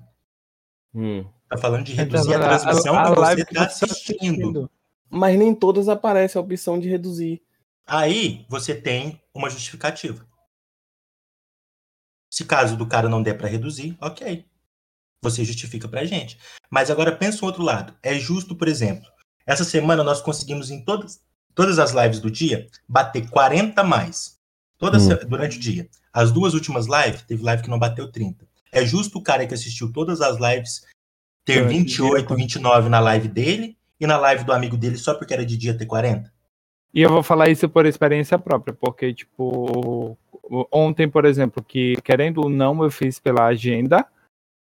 Hum. Tá falando de Então, reduzir a a- transmissão a que você live que tá você tá assistindo. assistindo. Mas nem todas aparece a opção de reduzir. Aí você tem uma justificativa. Se caso do cara não der pra reduzir, ok. Você justifica pra gente. Mas agora pensa o outro lado. É justo, por exemplo, essa semana nós conseguimos em todas, todas as lives do dia bater 40 a mais. Toda Hum. durante o dia. As duas últimas lives, teve live que não bateu 30. É justo o cara que assistiu todas as lives ter Durante o dia, 28, quando- 29 na live dele e na live do amigo dele só porque era de dia ter 40? E eu vou falar isso por experiência própria, porque, tipo, ontem, por exemplo, que querendo ou não, eu fiz pela agenda,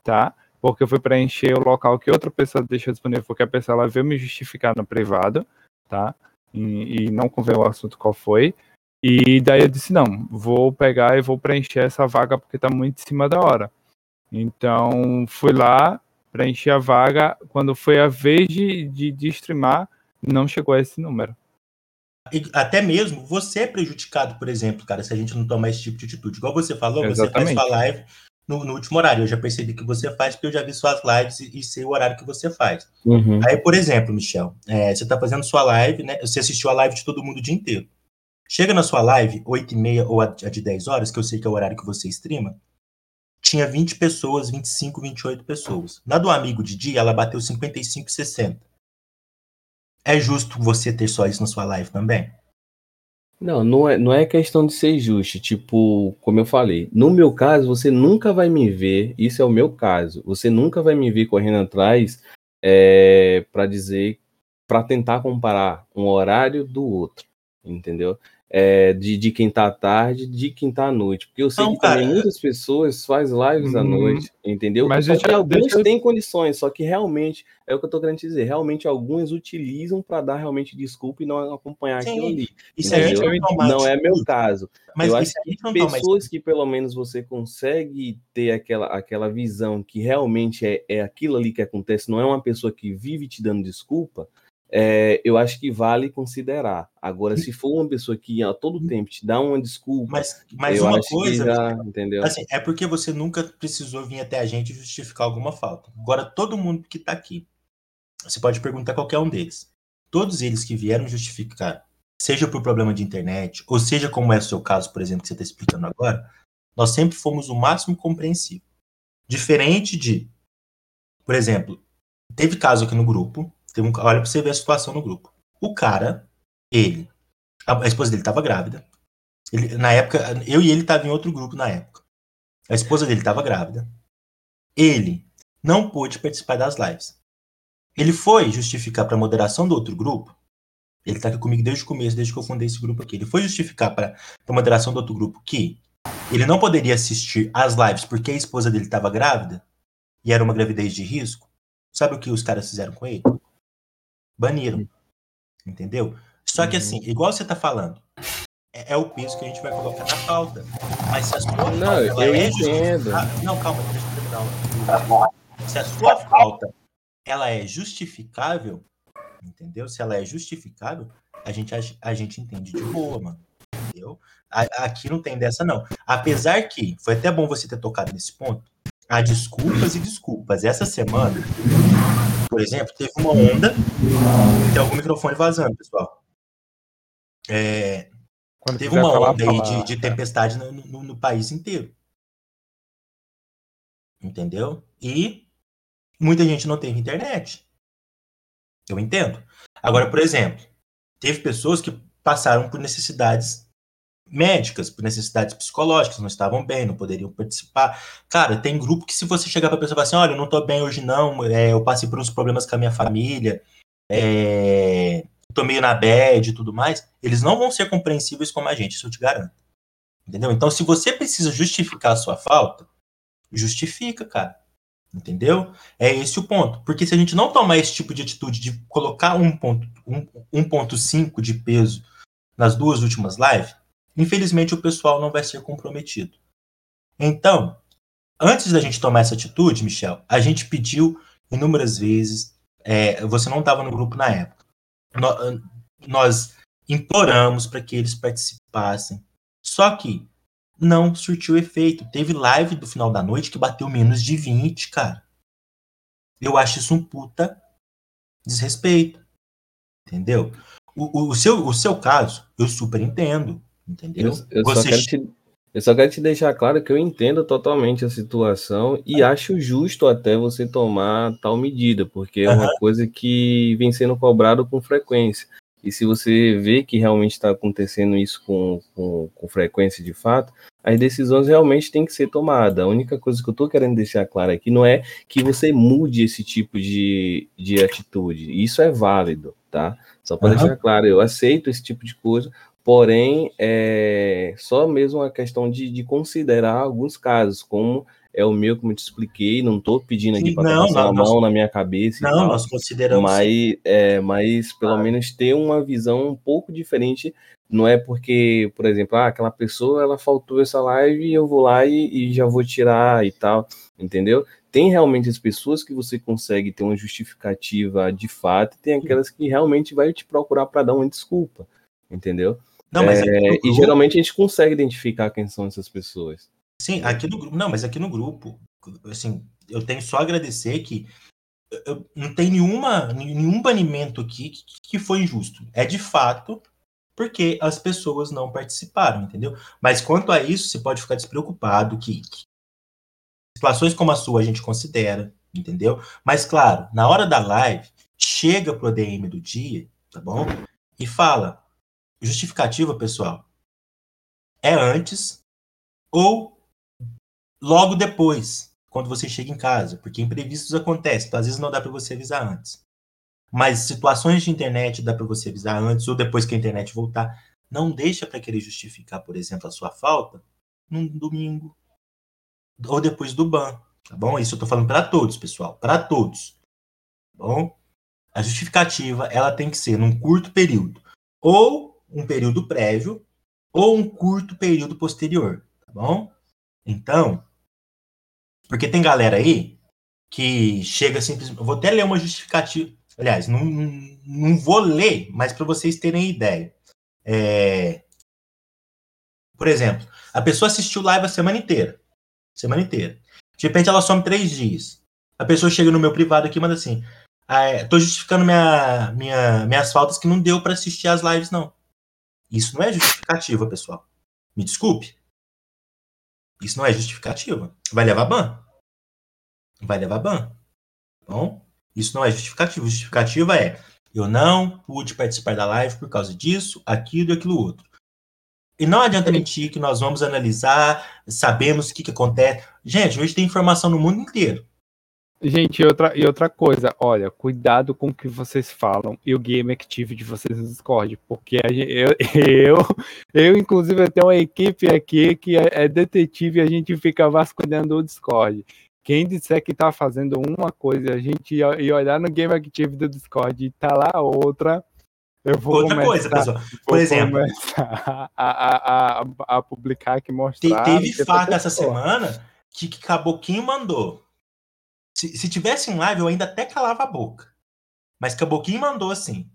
tá? Porque eu fui preencher o local que outra pessoa deixou disponível, porque a pessoa ela veio me justificar no privado, tá? E, e não convém o assunto qual foi. E daí eu disse, não, vou pegar e vou preencher essa vaga porque tá muito em cima da hora. Então, fui lá, preenchi a vaga. Quando foi a vez de, de, de streamar, não chegou a esse número. E até mesmo você é prejudicado, por exemplo, cara, se a gente não tomar esse tipo de atitude. Igual você falou, você faz Exatamente. sua live no, no último horário. Eu já percebi que você faz, porque eu já vi suas lives e, e sei o horário que você faz. Uhum. Aí, por exemplo, Michel, é, você tá fazendo sua live, né? Você assistiu a live de todo mundo o dia inteiro. Chega na sua live, 8 e meia ou a a de 10 horas, que eu sei que é o horário que você streama, tinha 20 pessoas, 25, 28 pessoas. Na do amigo de dia, ela bateu 55, 60. É justo você ter só isso na sua live também? Não, não é, não é questão de ser justo. Tipo, como eu falei, no meu caso, você nunca vai me ver. Isso é o meu caso. Você nunca vai me ver correndo atrás é, para dizer, para tentar comparar um horário do outro, entendeu? É, de, de quem tá à tarde, de quem tá à noite. Porque eu sei Não, que também cara. muitas pessoas fazem lives à Hum, noite, entendeu? mas só deixa- que alguns eu- têm condições, só que realmente, é o que eu tô querendo te dizer, realmente alguns utilizam para dar realmente desculpa e não acompanhar Sim, aquilo ali. A gente Entendeu? não é meu caso. Mas eu acho que pessoas que pelo menos você consegue ter aquela, aquela visão que realmente é, é aquilo ali que acontece, não é uma pessoa que vive te dando desculpa, é, eu acho que vale considerar. Agora, se for uma pessoa que a todo tempo te dá uma desculpa, Mas, mas uma coisa, já, entendeu? assim, é porque você nunca precisou vir até a gente justificar alguma falta. Agora, todo mundo que tá aqui, você pode perguntar a qualquer um deles. Todos eles que vieram justificar, seja por problema de internet, ou seja como é o seu caso, por exemplo, que você está explicando agora, nós sempre fomos o máximo compreensivo. Diferente de, por exemplo, teve caso aqui no grupo, teve um, olha pra você ver a situação no grupo. O cara, ele, a, a esposa dele estava grávida, ele, na época, eu e ele tava em outro grupo na época. A esposa dele estava grávida. Ele não pôde participar das lives. Ele foi justificar para a moderação do outro grupo. Ele está aqui comigo desde o começo, desde que eu fundei esse grupo aqui. Ele foi justificar para a moderação do outro grupo que ele não poderia assistir às lives porque a esposa dele estava grávida e era uma gravidez de risco. Sabe o que os caras fizeram com ele? Baniram. Entendeu? Só que assim, igual você tá falando, é, é o peso que a gente vai colocar na pauta. Mas se a sua Não, eu é entendo. justificável. Não, calma, deixa eu terminar. Se a sua falta ela é justificável, entendeu? Se ela é justificável, a gente, age- a gente entende de boa, mano. Entendeu? A- Aqui não tem dessa, não. Apesar que, foi até bom você ter tocado nesse ponto, há desculpas e desculpas. Essa semana, por exemplo, teve uma onda. Tem algum microfone vazando, pessoal. É, teve uma onda aí de, de tempestade no, no- no país inteiro. Entendeu? E muita gente não teve internet. Eu entendo. Agora, por exemplo, teve pessoas que passaram por necessidades médicas, por necessidades psicológicas, não estavam bem, não poderiam participar. Cara, tem grupo que se você chegar pra pessoa e falar assim, olha, eu não tô bem hoje não, é, eu passei por uns problemas com a minha família, é, tô meio na bad e tudo mais, eles não vão ser compreensíveis como a gente, isso eu te garanto. Entendeu? Então, se você precisa justificar a sua falta, justifica, cara. Entendeu? É esse o ponto. Porque se a gente não tomar esse tipo de atitude de colocar 1.5 um, 1.5 de peso nas duas últimas lives, infelizmente o pessoal não vai ser comprometido. Então, Antes da gente tomar essa atitude, Michel, a gente pediu inúmeras vezes. é, você não estava no grupo na época. No- nós imploramos para que eles participassem. Só que não surtiu efeito. Teve live do final da noite que bateu menos de 20, cara. Eu acho isso um puta desrespeito. Entendeu? O, o- o seu, o seu caso, eu super entendo. Entendeu? Eu, eu só Você quero te, eu só quero te deixar claro que eu entendo totalmente a situação e acho justo até você tomar tal medida, porque é uma coisa que vem sendo cobrado com frequência. E se você vê que realmente está acontecendo isso com, com, com frequência de fato, as decisões realmente têm que ser tomadas. A única coisa que eu estou querendo deixar claro aqui não é que você mude esse tipo de, de atitude. Isso é válido, tá? Só para Aham. deixar claro, eu aceito esse tipo de coisa, porém, é só mesmo a questão de, de considerar alguns casos, como é o meu, como eu te expliquei, não estou pedindo aqui para passar a mão na minha cabeça Não, tal, nós consideramos. mas, é, mas pelo menos ter uma visão um pouco diferente. Não é porque, por exemplo, ah, aquela pessoa ela faltou essa live e eu vou lá e, e já vou tirar e tal, entendeu? Tem realmente as pessoas que você consegue ter uma justificativa de fato, e tem aquelas que realmente vai te procurar para dar uma desculpa, entendeu? Não, mas É, e geralmente a gente consegue identificar quem são essas pessoas. Sim, aqui no grupo. Não, mas aqui no grupo, assim, eu tenho só a agradecer que eu- não tem nenhuma, nenhum banimento aqui que, que foi injusto. É de fato porque as pessoas não participaram, entendeu? Mas quanto a isso, você pode ficar despreocupado que, que situações como a sua a gente considera, entendeu? Mas claro, na hora da live, chega pro ADM do dia, tá bom? E fala, justificativa, pessoal, é antes ou logo depois, quando você chega em casa, porque imprevistos acontecem, então às vezes não dá para você avisar antes. Mas situações de internet dá para você avisar antes ou depois que a internet voltar. Não deixa para querer justificar, por exemplo, a sua falta num domingo ou depois do ban, tá bom? Isso eu tô falando para todos, pessoal, para todos. Tá bom? A justificativa, ela tem que ser num curto período, ou um período prévio, ou um curto período posterior, tá bom? Então, porque tem galera aí que chega simplesmente. Vou até ler uma justificativa. Aliás, não, não- não vou ler, mas para vocês terem ideia. É, Por exemplo, a pessoa assistiu live a semana inteira. Semana inteira. De repente ela some três dias. A pessoa chega no meu privado aqui e manda assim: ah, é, tô justificando minha, minha, minhas faltas que não deu para assistir as lives, não. Isso não é justificativa, pessoal. Me desculpe. Isso não é justificativa. Vai levar ban. Vai levar ban. Bom, isso não é justificativa. Justificativa é eu não pude participar da live por causa disso, aquilo e aquilo outro. E não adianta mentir que nós vamos analisar, sabemos o que, que acontece. Gente, hoje tem informação no mundo inteiro. Gente, e outra, e outra coisa, olha, cuidado com o que vocês falam e o game active de vocês no Discord, porque gente- eu, eu, eu, inclusive, eu tenho uma equipe aqui que é, é detetive e a gente fica vasculhando o Discord. Quem disser que tá fazendo uma coisa e a gente ia- e olhar no game active do Discord e tá lá outra, eu vou Outra começar, coisa, pessoal. Por exemplo, a, a, a, a publicar aqui, te- mostrar. teve tá essa semana que, que Caboquinho mandou. Se, se tivesse em live, eu ainda até calava a boca. Mas Caboquinho mandou assim.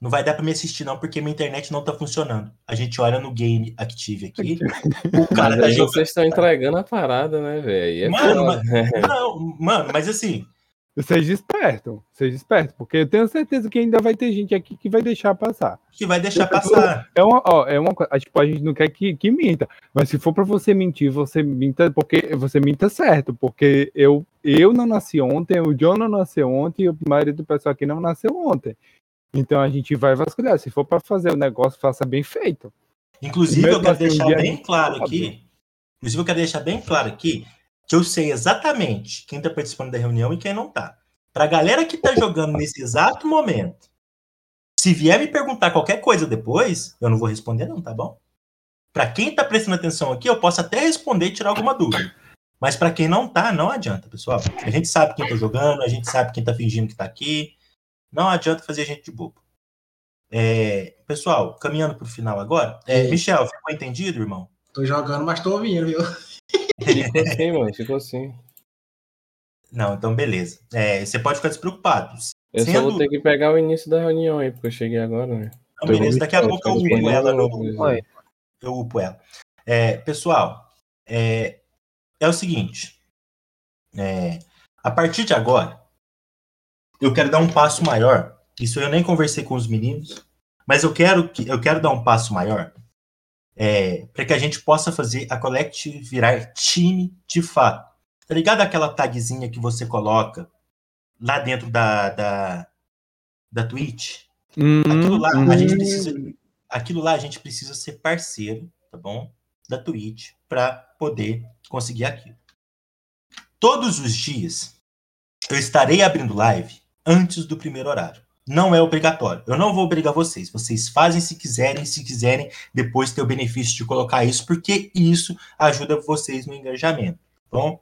Não vai dar pra me assistir, não, porque minha internet não tá funcionando. A gente olha no game active aqui. O cara Mas tá jogando. vocês estão entregando a parada, né, velho? É Mano, mas, não, mano, mas assim, Seja esperto, seja esperto, porque eu tenho certeza que ainda vai ter gente aqui que vai deixar passar. que vai deixar passar. É uma, ó, é uma coisa, tipo, a gente não quer que, que minta, mas se for pra você mentir, você minta, porque você minta certo, porque eu, eu não nasci ontem, o John não nasceu ontem, e a maioria do pessoal aqui não nasceu ontem. Então a gente vai vasculhar, se for pra fazer o negócio, faça bem feito. Inclusive, eu quero assim, deixar bem claro aqui. Inclusive, eu quero deixar bem claro aqui que eu sei exatamente quem tá participando da reunião e quem não tá. Pra galera que tá jogando nesse exato momento, se vier me perguntar qualquer coisa depois, eu não vou responder, não, tá bom? Pra quem tá prestando atenção aqui, eu posso até responder e tirar alguma dúvida. Mas pra quem não tá, não adianta, pessoal. A gente sabe quem tá jogando, a gente sabe quem tá fingindo que tá aqui. Não adianta fazer gente de bobo. É, pessoal, caminhando pro final agora. É. Michel, ficou entendido, irmão? Tô jogando, mas tô ouvindo, viu? Ficou assim, mano, ficou assim. Não, então beleza. É, você pode ficar despreocupado. Eu só vou ter que pegar o início da reunião aí, porque eu cheguei agora, né? Então, beleza, daqui a pouco eu upo ela no. esperando. Eu upo ela. É, pessoal, é, é o seguinte. é, a partir de agora, eu quero dar um passo maior. Isso eu nem conversei com os meninos, mas eu quero que eu quero dar um passo maior é, para que a gente possa fazer a Collect virar time de fato. Tá ligado aquela tagzinha que você coloca lá dentro da, da, da Twitch? Aquilo lá, a gente precisa, aquilo lá a gente precisa ser parceiro, tá bom? Da Twitch para poder conseguir aquilo. Todos os dias eu estarei abrindo live antes do primeiro horário. Não é obrigatório. Eu não vou obrigar vocês. Vocês fazem se quiserem, se quiserem depois ter o benefício de colocar isso, porque isso ajuda vocês no engajamento. tá Bom,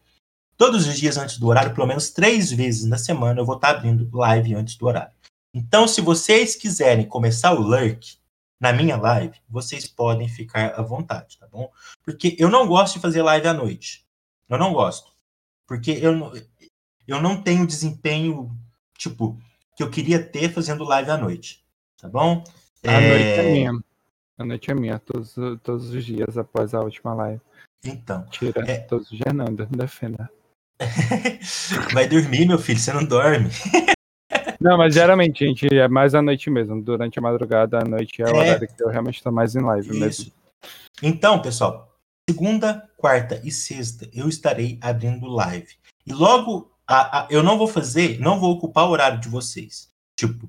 todos os dias antes do horário, pelo menos três vezes na semana, eu vou estar abrindo live antes do horário. Então, se vocês quiserem começar o lurk na minha live, vocês podem ficar à vontade, tá bom? Porque eu não gosto de fazer live à noite. Eu não gosto. Porque eu eu não tenho desempenho, tipo, que eu queria ter fazendo live à noite. Tá bom? A noite é minha. A noite é minha, todos, todos os dias após a última live. Então. Tira É. todos os dias, não, defenda. Vai dormir, meu filho, você não dorme. Não, mas geralmente, gente, é mais à noite mesmo. Durante a madrugada, à noite é o É. horário que eu realmente estou mais em live mesmo. Isso. Então, pessoal, segunda, quarta e sexta eu estarei abrindo live. E logo, a- a- eu não vou fazer, não vou ocupar o horário de vocês. Tipo,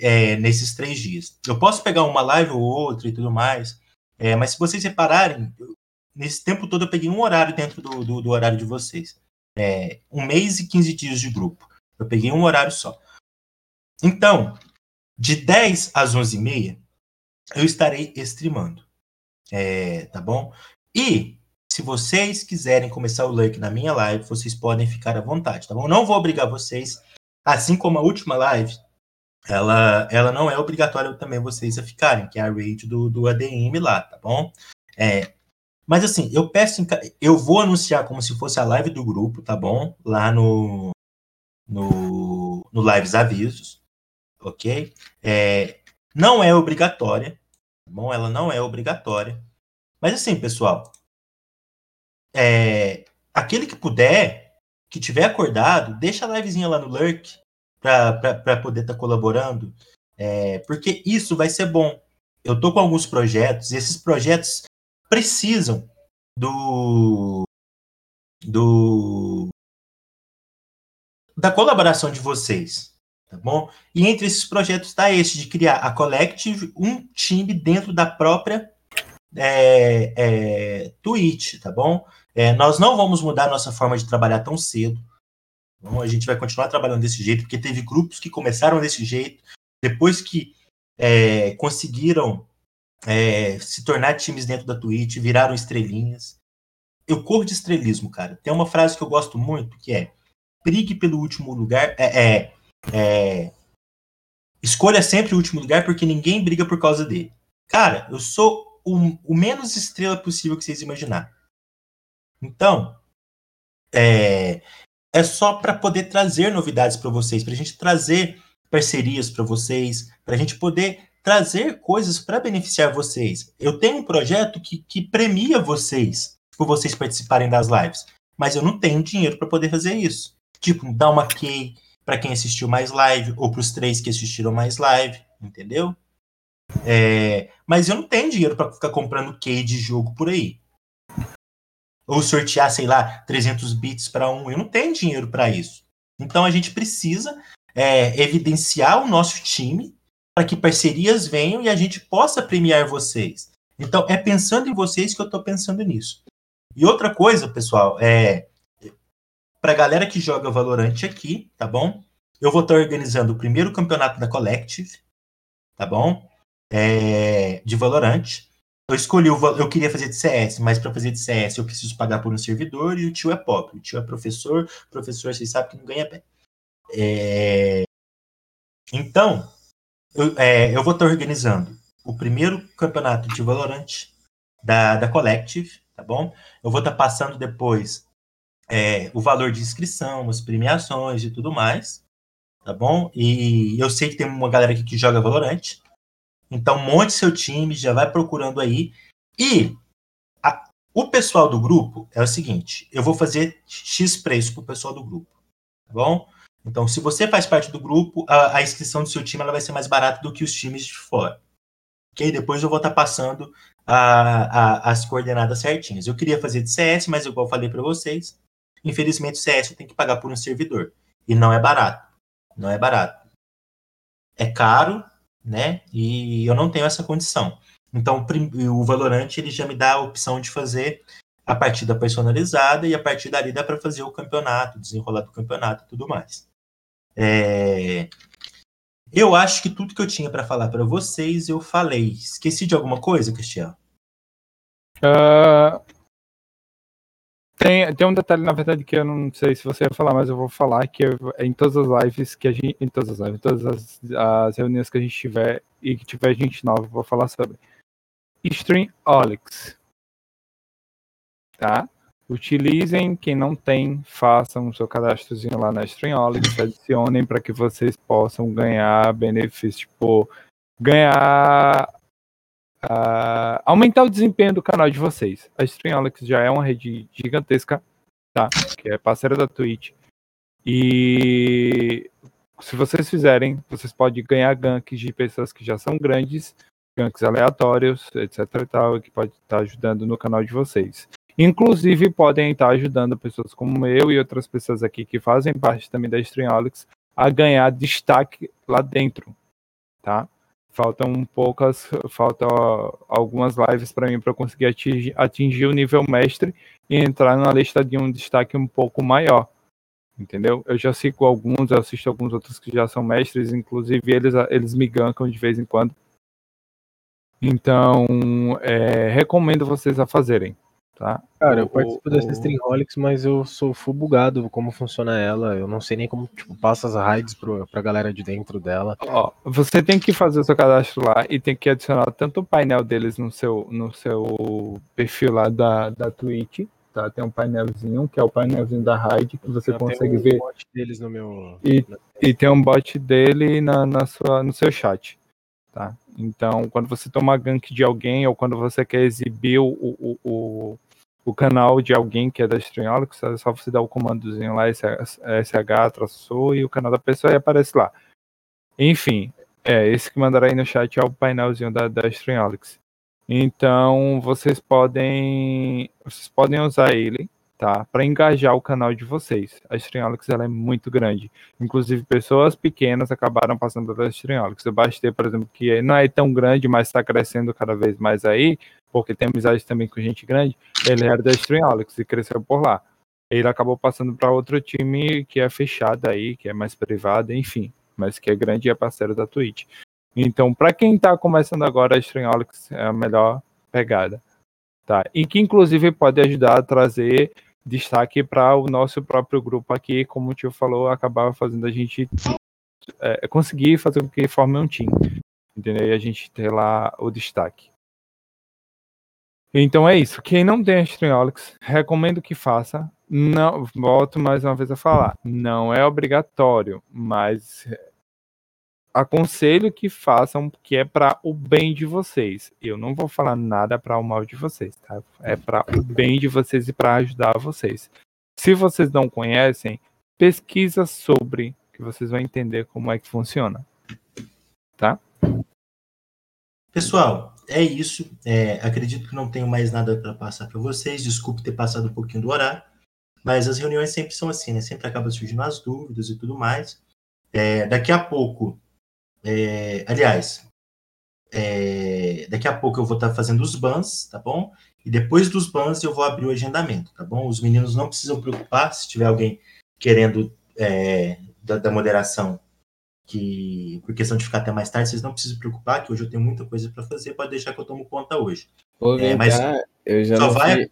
é, nesses três dias. Eu posso pegar uma live ou outra e tudo mais, é, mas se vocês repararem, eu- nesse tempo todo eu peguei um horário dentro do, do- do horário de vocês. É, um mês e 15 dias de grupo. Eu peguei um horário só. Então, de 10 às 11h30, eu estarei streamando. É, tá bom? E se vocês quiserem começar o lurk na minha live, vocês podem ficar à vontade, tá bom? Não vou obrigar vocês, assim como a última live, ela, ela não é obrigatória também vocês a ficarem, que é a raid do, do ADM lá, tá bom? É, mas assim, eu peço, eu vou anunciar como se fosse a live do grupo, tá bom? Lá no, no, no Lives Avisos, ok? É, não é obrigatória, tá bom? Ela não é obrigatória. Mas assim, pessoal, é, aquele que puder, que tiver acordado, deixa a livezinha lá no Lurk para poder estar colaborando, é, porque isso vai ser bom. Eu tô com alguns projetos, e esses projetos precisam do do da colaboração de vocês, tá bom? E entre esses projetos está esse de criar a Collective, um time dentro da própria é, é, Twitch, tá bom? É, nós não vamos mudar nossa forma de trabalhar tão cedo. Então, a gente vai continuar trabalhando desse jeito, porque teve grupos que começaram desse jeito, depois que é, conseguiram é, se tornar times dentro da Twitch, viraram estrelinhas. Eu corro de estrelismo, cara. Tem uma frase que eu gosto muito, que é brigue pelo último lugar. É, é, é, escolha sempre o último lugar, porque ninguém briga por causa dele. Cara, eu sou o, o menos estrela possível que vocês imaginar. Então, é, é só para poder trazer novidades para vocês, para a gente trazer parcerias para vocês, para a gente poder trazer coisas para beneficiar vocês. Eu tenho um projeto que, que premia vocês por vocês participarem das lives, mas eu não tenho dinheiro para poder fazer isso. Tipo, dar uma key para quem assistiu mais live ou para os três que assistiram mais live, entendeu? É, mas eu não tenho dinheiro para ficar comprando key de jogo por aí. Ou sortear, sei lá, 300 bits para um. Eu não tenho dinheiro para isso. Então a gente precisa é, evidenciar o nosso time para que parcerias venham e a gente possa premiar vocês. Então é pensando em vocês que eu estou pensando nisso. E outra coisa, pessoal, é para a galera que joga Valorant aqui, tá bom? Eu vou estar organizando o primeiro campeonato da Collective, tá bom? É, de Valorant. Eu escolhi eu queria fazer de CS, mas para fazer de CS eu preciso pagar por um servidor e o tio é pobre. O tio é professor, professor vocês sabem que não ganha bem. É, Então, eu, é, eu vou estar organizando o primeiro campeonato de Valorant da, da Collective, tá bom? Eu vou estar passando depois é, o valor de inscrição, as premiações e tudo mais, tá bom? E eu sei que tem uma galera aqui que joga Valorant, então monte seu time, já vai procurando aí. E a- o pessoal do grupo é o seguinte: eu vou fazer X preço pro pessoal do grupo, tá bom? Então, se você faz parte do grupo, a, a inscrição do seu time ela vai ser mais barata do que os times de fora. Ok? Depois eu vou estar passando a- as coordenadas certinhas. Eu queria fazer de CS, mas igual falei para vocês, infelizmente o CS tenho que pagar por um servidor. E não é barato. Não é barato. É caro, né? E eu não tenho essa condição. Então, o Valorant ele já me dá a opção de fazer a partida personalizada e a partir dali dá para fazer o campeonato, desenrolar do campeonato e tudo mais. É, Eu acho que tudo que eu tinha para falar para vocês eu falei. Esqueci de alguma coisa, Cristiano? Ah, tem, tem um detalhe, na verdade, que eu não sei se você vai falar, mas eu vou falar que em todas as lives que a gente. Em todas as lives, todas as, as reuniões que a gente tiver e que tiver gente nova, eu vou falar sobre. Streamolix. Tá? Utilizem, quem não tem, façam o seu cadastrozinho lá na Streamolix, adicionem para que vocês possam ganhar benefícios, tipo, ganhar ah, aumentar o desempenho do canal de vocês. A Streamolix já é uma rede gigantesca, tá? Que é parceira da Twitch. E se vocês fizerem, vocês podem ganhar ganks de pessoas que já são grandes, ganks aleatórios, etc e tal, que pode estar ajudando no canal de vocês. Inclusive, podem estar ajudando pessoas como eu e outras pessoas aqui que fazem parte também da Streamolix a ganhar destaque lá dentro, tá? Faltam poucas, faltam algumas lives para mim para conseguir atingir, atingir o nível mestre e entrar na lista de um destaque um pouco maior. Entendeu? Eu já sigo alguns, eu assisto alguns outros que já são mestres, inclusive eles, eles me gankam de vez em quando. Então, é, recomendo vocês a fazerem, tá? Cara, eu O- participo o- dessa Streamholics, mas eu sou full bugado como funciona ela. Eu não sei nem como, tipo, passa as raids pro, pra galera de dentro dela. Ó, você tem que fazer o seu cadastro lá e tem que adicionar tanto o painel deles no seu, no seu perfil lá da, da Twitch, tá? Tem um painelzinho, que é o painelzinho da raid, que você Eu consegue um ver. bot deles no meu. E, e tem um bot dele na, na sua, no seu chat, tá? Então, quando você toma gank de alguém ou quando você quer exibir o, o, o, o canal de alguém que é da Streamolix, é só você dar o comandozinho lá, SH, traçou, e o canal da pessoa e aparece lá. Enfim, é, esse que mandará aí no chat é o painelzinho da, da Streamolix. Então, vocês podem vocês podem usar ele, tá, para engajar o canal de vocês. A Streamolix ela é muito grande. Inclusive, pessoas pequenas acabaram passando pela Streamolix. Eu bastei, por exemplo, que não é tão grande, mas está crescendo cada vez mais aí, porque tem amizade também com gente grande. Ele era da Streamolix e cresceu por lá. Ele acabou passando para outro time que é fechado aí, que é mais privado, enfim, mas que é grande e é parceiro da Twitch. Então, para quem está começando agora, a Streamolix é a melhor pegada. Tá? E que inclusive pode ajudar a trazer destaque para o nosso próprio grupo aqui, como o tio falou, acabava fazendo a gente é, conseguir fazer com que forme um time. Entendeu? E a gente ter lá o destaque. Então é isso. Quem não tem a Streamolix, recomendo que faça. Não, volto mais uma vez a falar. Não é obrigatório, mas aconselho que façam, que é para o bem de vocês. Eu não vou falar nada para o mal de vocês, tá? É para o bem de vocês e para ajudar vocês. Se vocês não conhecem, pesquisa sobre, que vocês vão entender como é que funciona. Tá? Pessoal, é isso. É, acredito que não tenho mais nada para passar para vocês. Desculpe ter passado um pouquinho do horário. Mas as reuniões sempre são assim, né? Sempre acaba surgindo as dúvidas e tudo mais. É, daqui a pouco, é, aliás, é, daqui a pouco eu vou estar fazendo os bans, tá bom? E depois dos bans eu vou abrir o agendamento, tá bom? Os meninos não precisam preocupar se tiver alguém querendo é, da, da moderação que por questão de ficar até mais tarde, vocês não precisam se preocupar, que hoje eu tenho muita coisa para fazer, pode deixar que eu tomo conta hoje. Pô, É, mas cá, eu já só vai- fiz,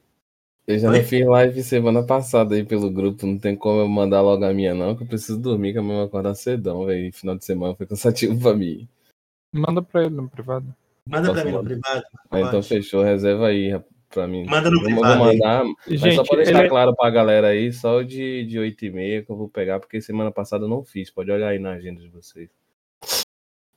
eu já Oi? não fiz live semana passada aí pelo grupo, não tem como eu mandar logo a minha não, que eu preciso dormir, que amanhã eu vou acordar cedão, velho, final de semana foi cansativo pra mim. Manda para ele no privado. Manda Posso para mim no privado. Ah, então fechou, reserva aí, rap- pra mim. Manda no Vou- vou privado aí. mandar, mas só Gente, pra deixar ele- claro pra galera aí, só de, de 8 e meia que eu vou pegar, porque semana passada eu não fiz. Pode olhar aí na agenda de vocês.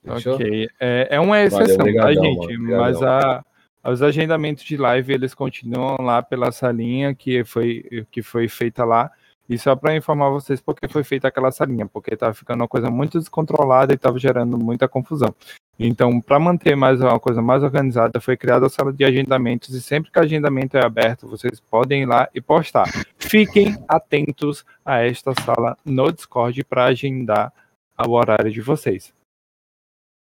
Fechou? Ok. É, é uma exceção, obrigadão, tá, gente? Mas a, os agendamentos de live, eles continuam lá pela salinha que foi, que foi feita lá. E só para informar vocês porque foi feita aquela salinha, porque estava ficando uma coisa muito descontrolada e estava gerando muita confusão. Então, para manter mais uma coisa mais organizada, foi criada a sala de agendamentos e sempre que o agendamento é aberto, vocês podem ir lá e postar. Fiquem atentos a esta sala no Discord para agendar o horário de vocês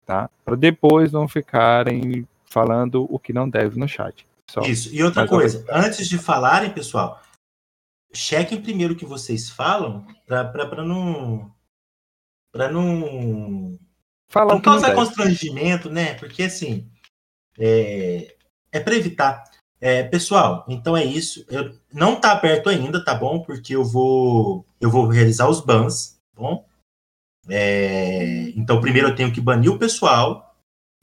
tá? Para depois não ficarem falando o que não deve no chat. Só Isso. E outra coisa, antes de falarem, pessoal, chequem primeiro o que vocês falam para não. Para não. Falar não deve. constrangimento, né? Porque assim. É, é para evitar. É, pessoal, então é isso. Eu, não tá aberto ainda, tá bom? Porque eu vou. Eu vou realizar os bans, tá bom? É, então, primeiro eu tenho que banir o pessoal,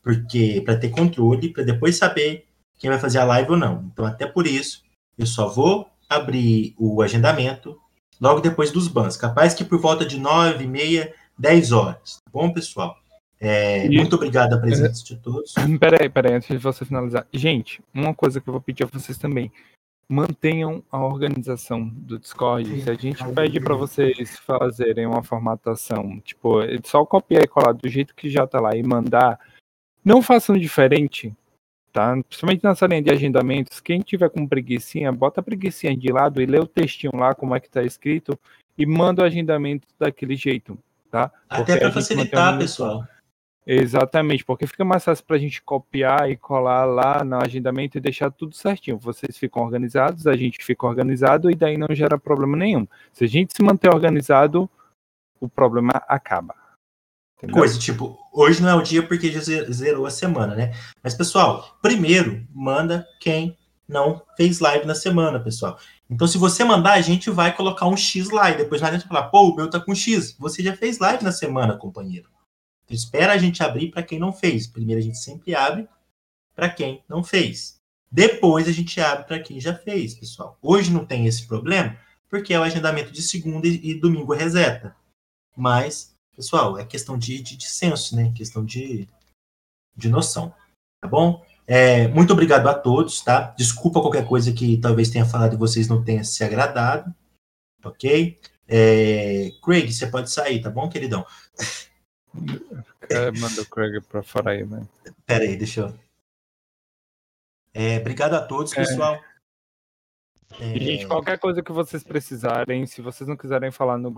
porque para ter controle, para depois saber quem vai fazer a live ou não. Então, até por isso, eu só vou abrir o agendamento logo depois dos bans. Capaz que por volta de 9 e meia, 10 horas. Tá bom, pessoal? É, E- muito obrigado a presença de todos. Peraí, peraí, antes de você finalizar. Gente, uma coisa que eu vou pedir a vocês também. Mantenham a organização do Discord. Se a gente pede para vocês fazerem uma formatação, tipo, só copiar e colar do jeito que já tá lá e mandar, não façam diferente, tá? Principalmente nessa linha de agendamentos. Quem tiver com preguicinha, bota a preguicinha de lado e lê o textinho lá, como é que tá escrito, e manda o agendamento daquele jeito, tá? Até para facilitar, organização. pessoal. Exatamente, porque fica mais fácil para a gente copiar e colar lá no agendamento e deixar tudo certinho. Vocês ficam organizados, a gente fica organizado e daí não gera problema nenhum. Se a gente se manter organizado, o problema acaba. Entendeu? Coisa, tipo, hoje não é o dia porque já ze- zerou a semana, né? Mas, pessoal, primeiro, manda quem não fez live na semana, pessoal. Então, se você mandar, a gente vai colocar um X lá e depois não adianta falar, pô, o meu tá com X. Você já fez live na semana, companheiro. Então, espera a gente abrir para quem não fez. Primeiro a gente sempre abre para quem não fez. Depois a gente abre para quem já fez, pessoal. Hoje não tem esse problema, porque é o agendamento de segunda e, domingo reseta. Mas, pessoal, é questão de, de, de senso, né? Questão de, de noção. Tá bom? É, muito obrigado a todos, tá? Desculpa qualquer coisa que talvez tenha falado e vocês não tenham se agradado. Ok? É, Craig, você pode sair, tá bom, queridão? É, manda o Craig pra fora aí, mano. Pera aí, deixa eu. É, obrigado a todos, É. pessoal. E, gente, qualquer coisa que vocês precisarem, se vocês não quiserem falar no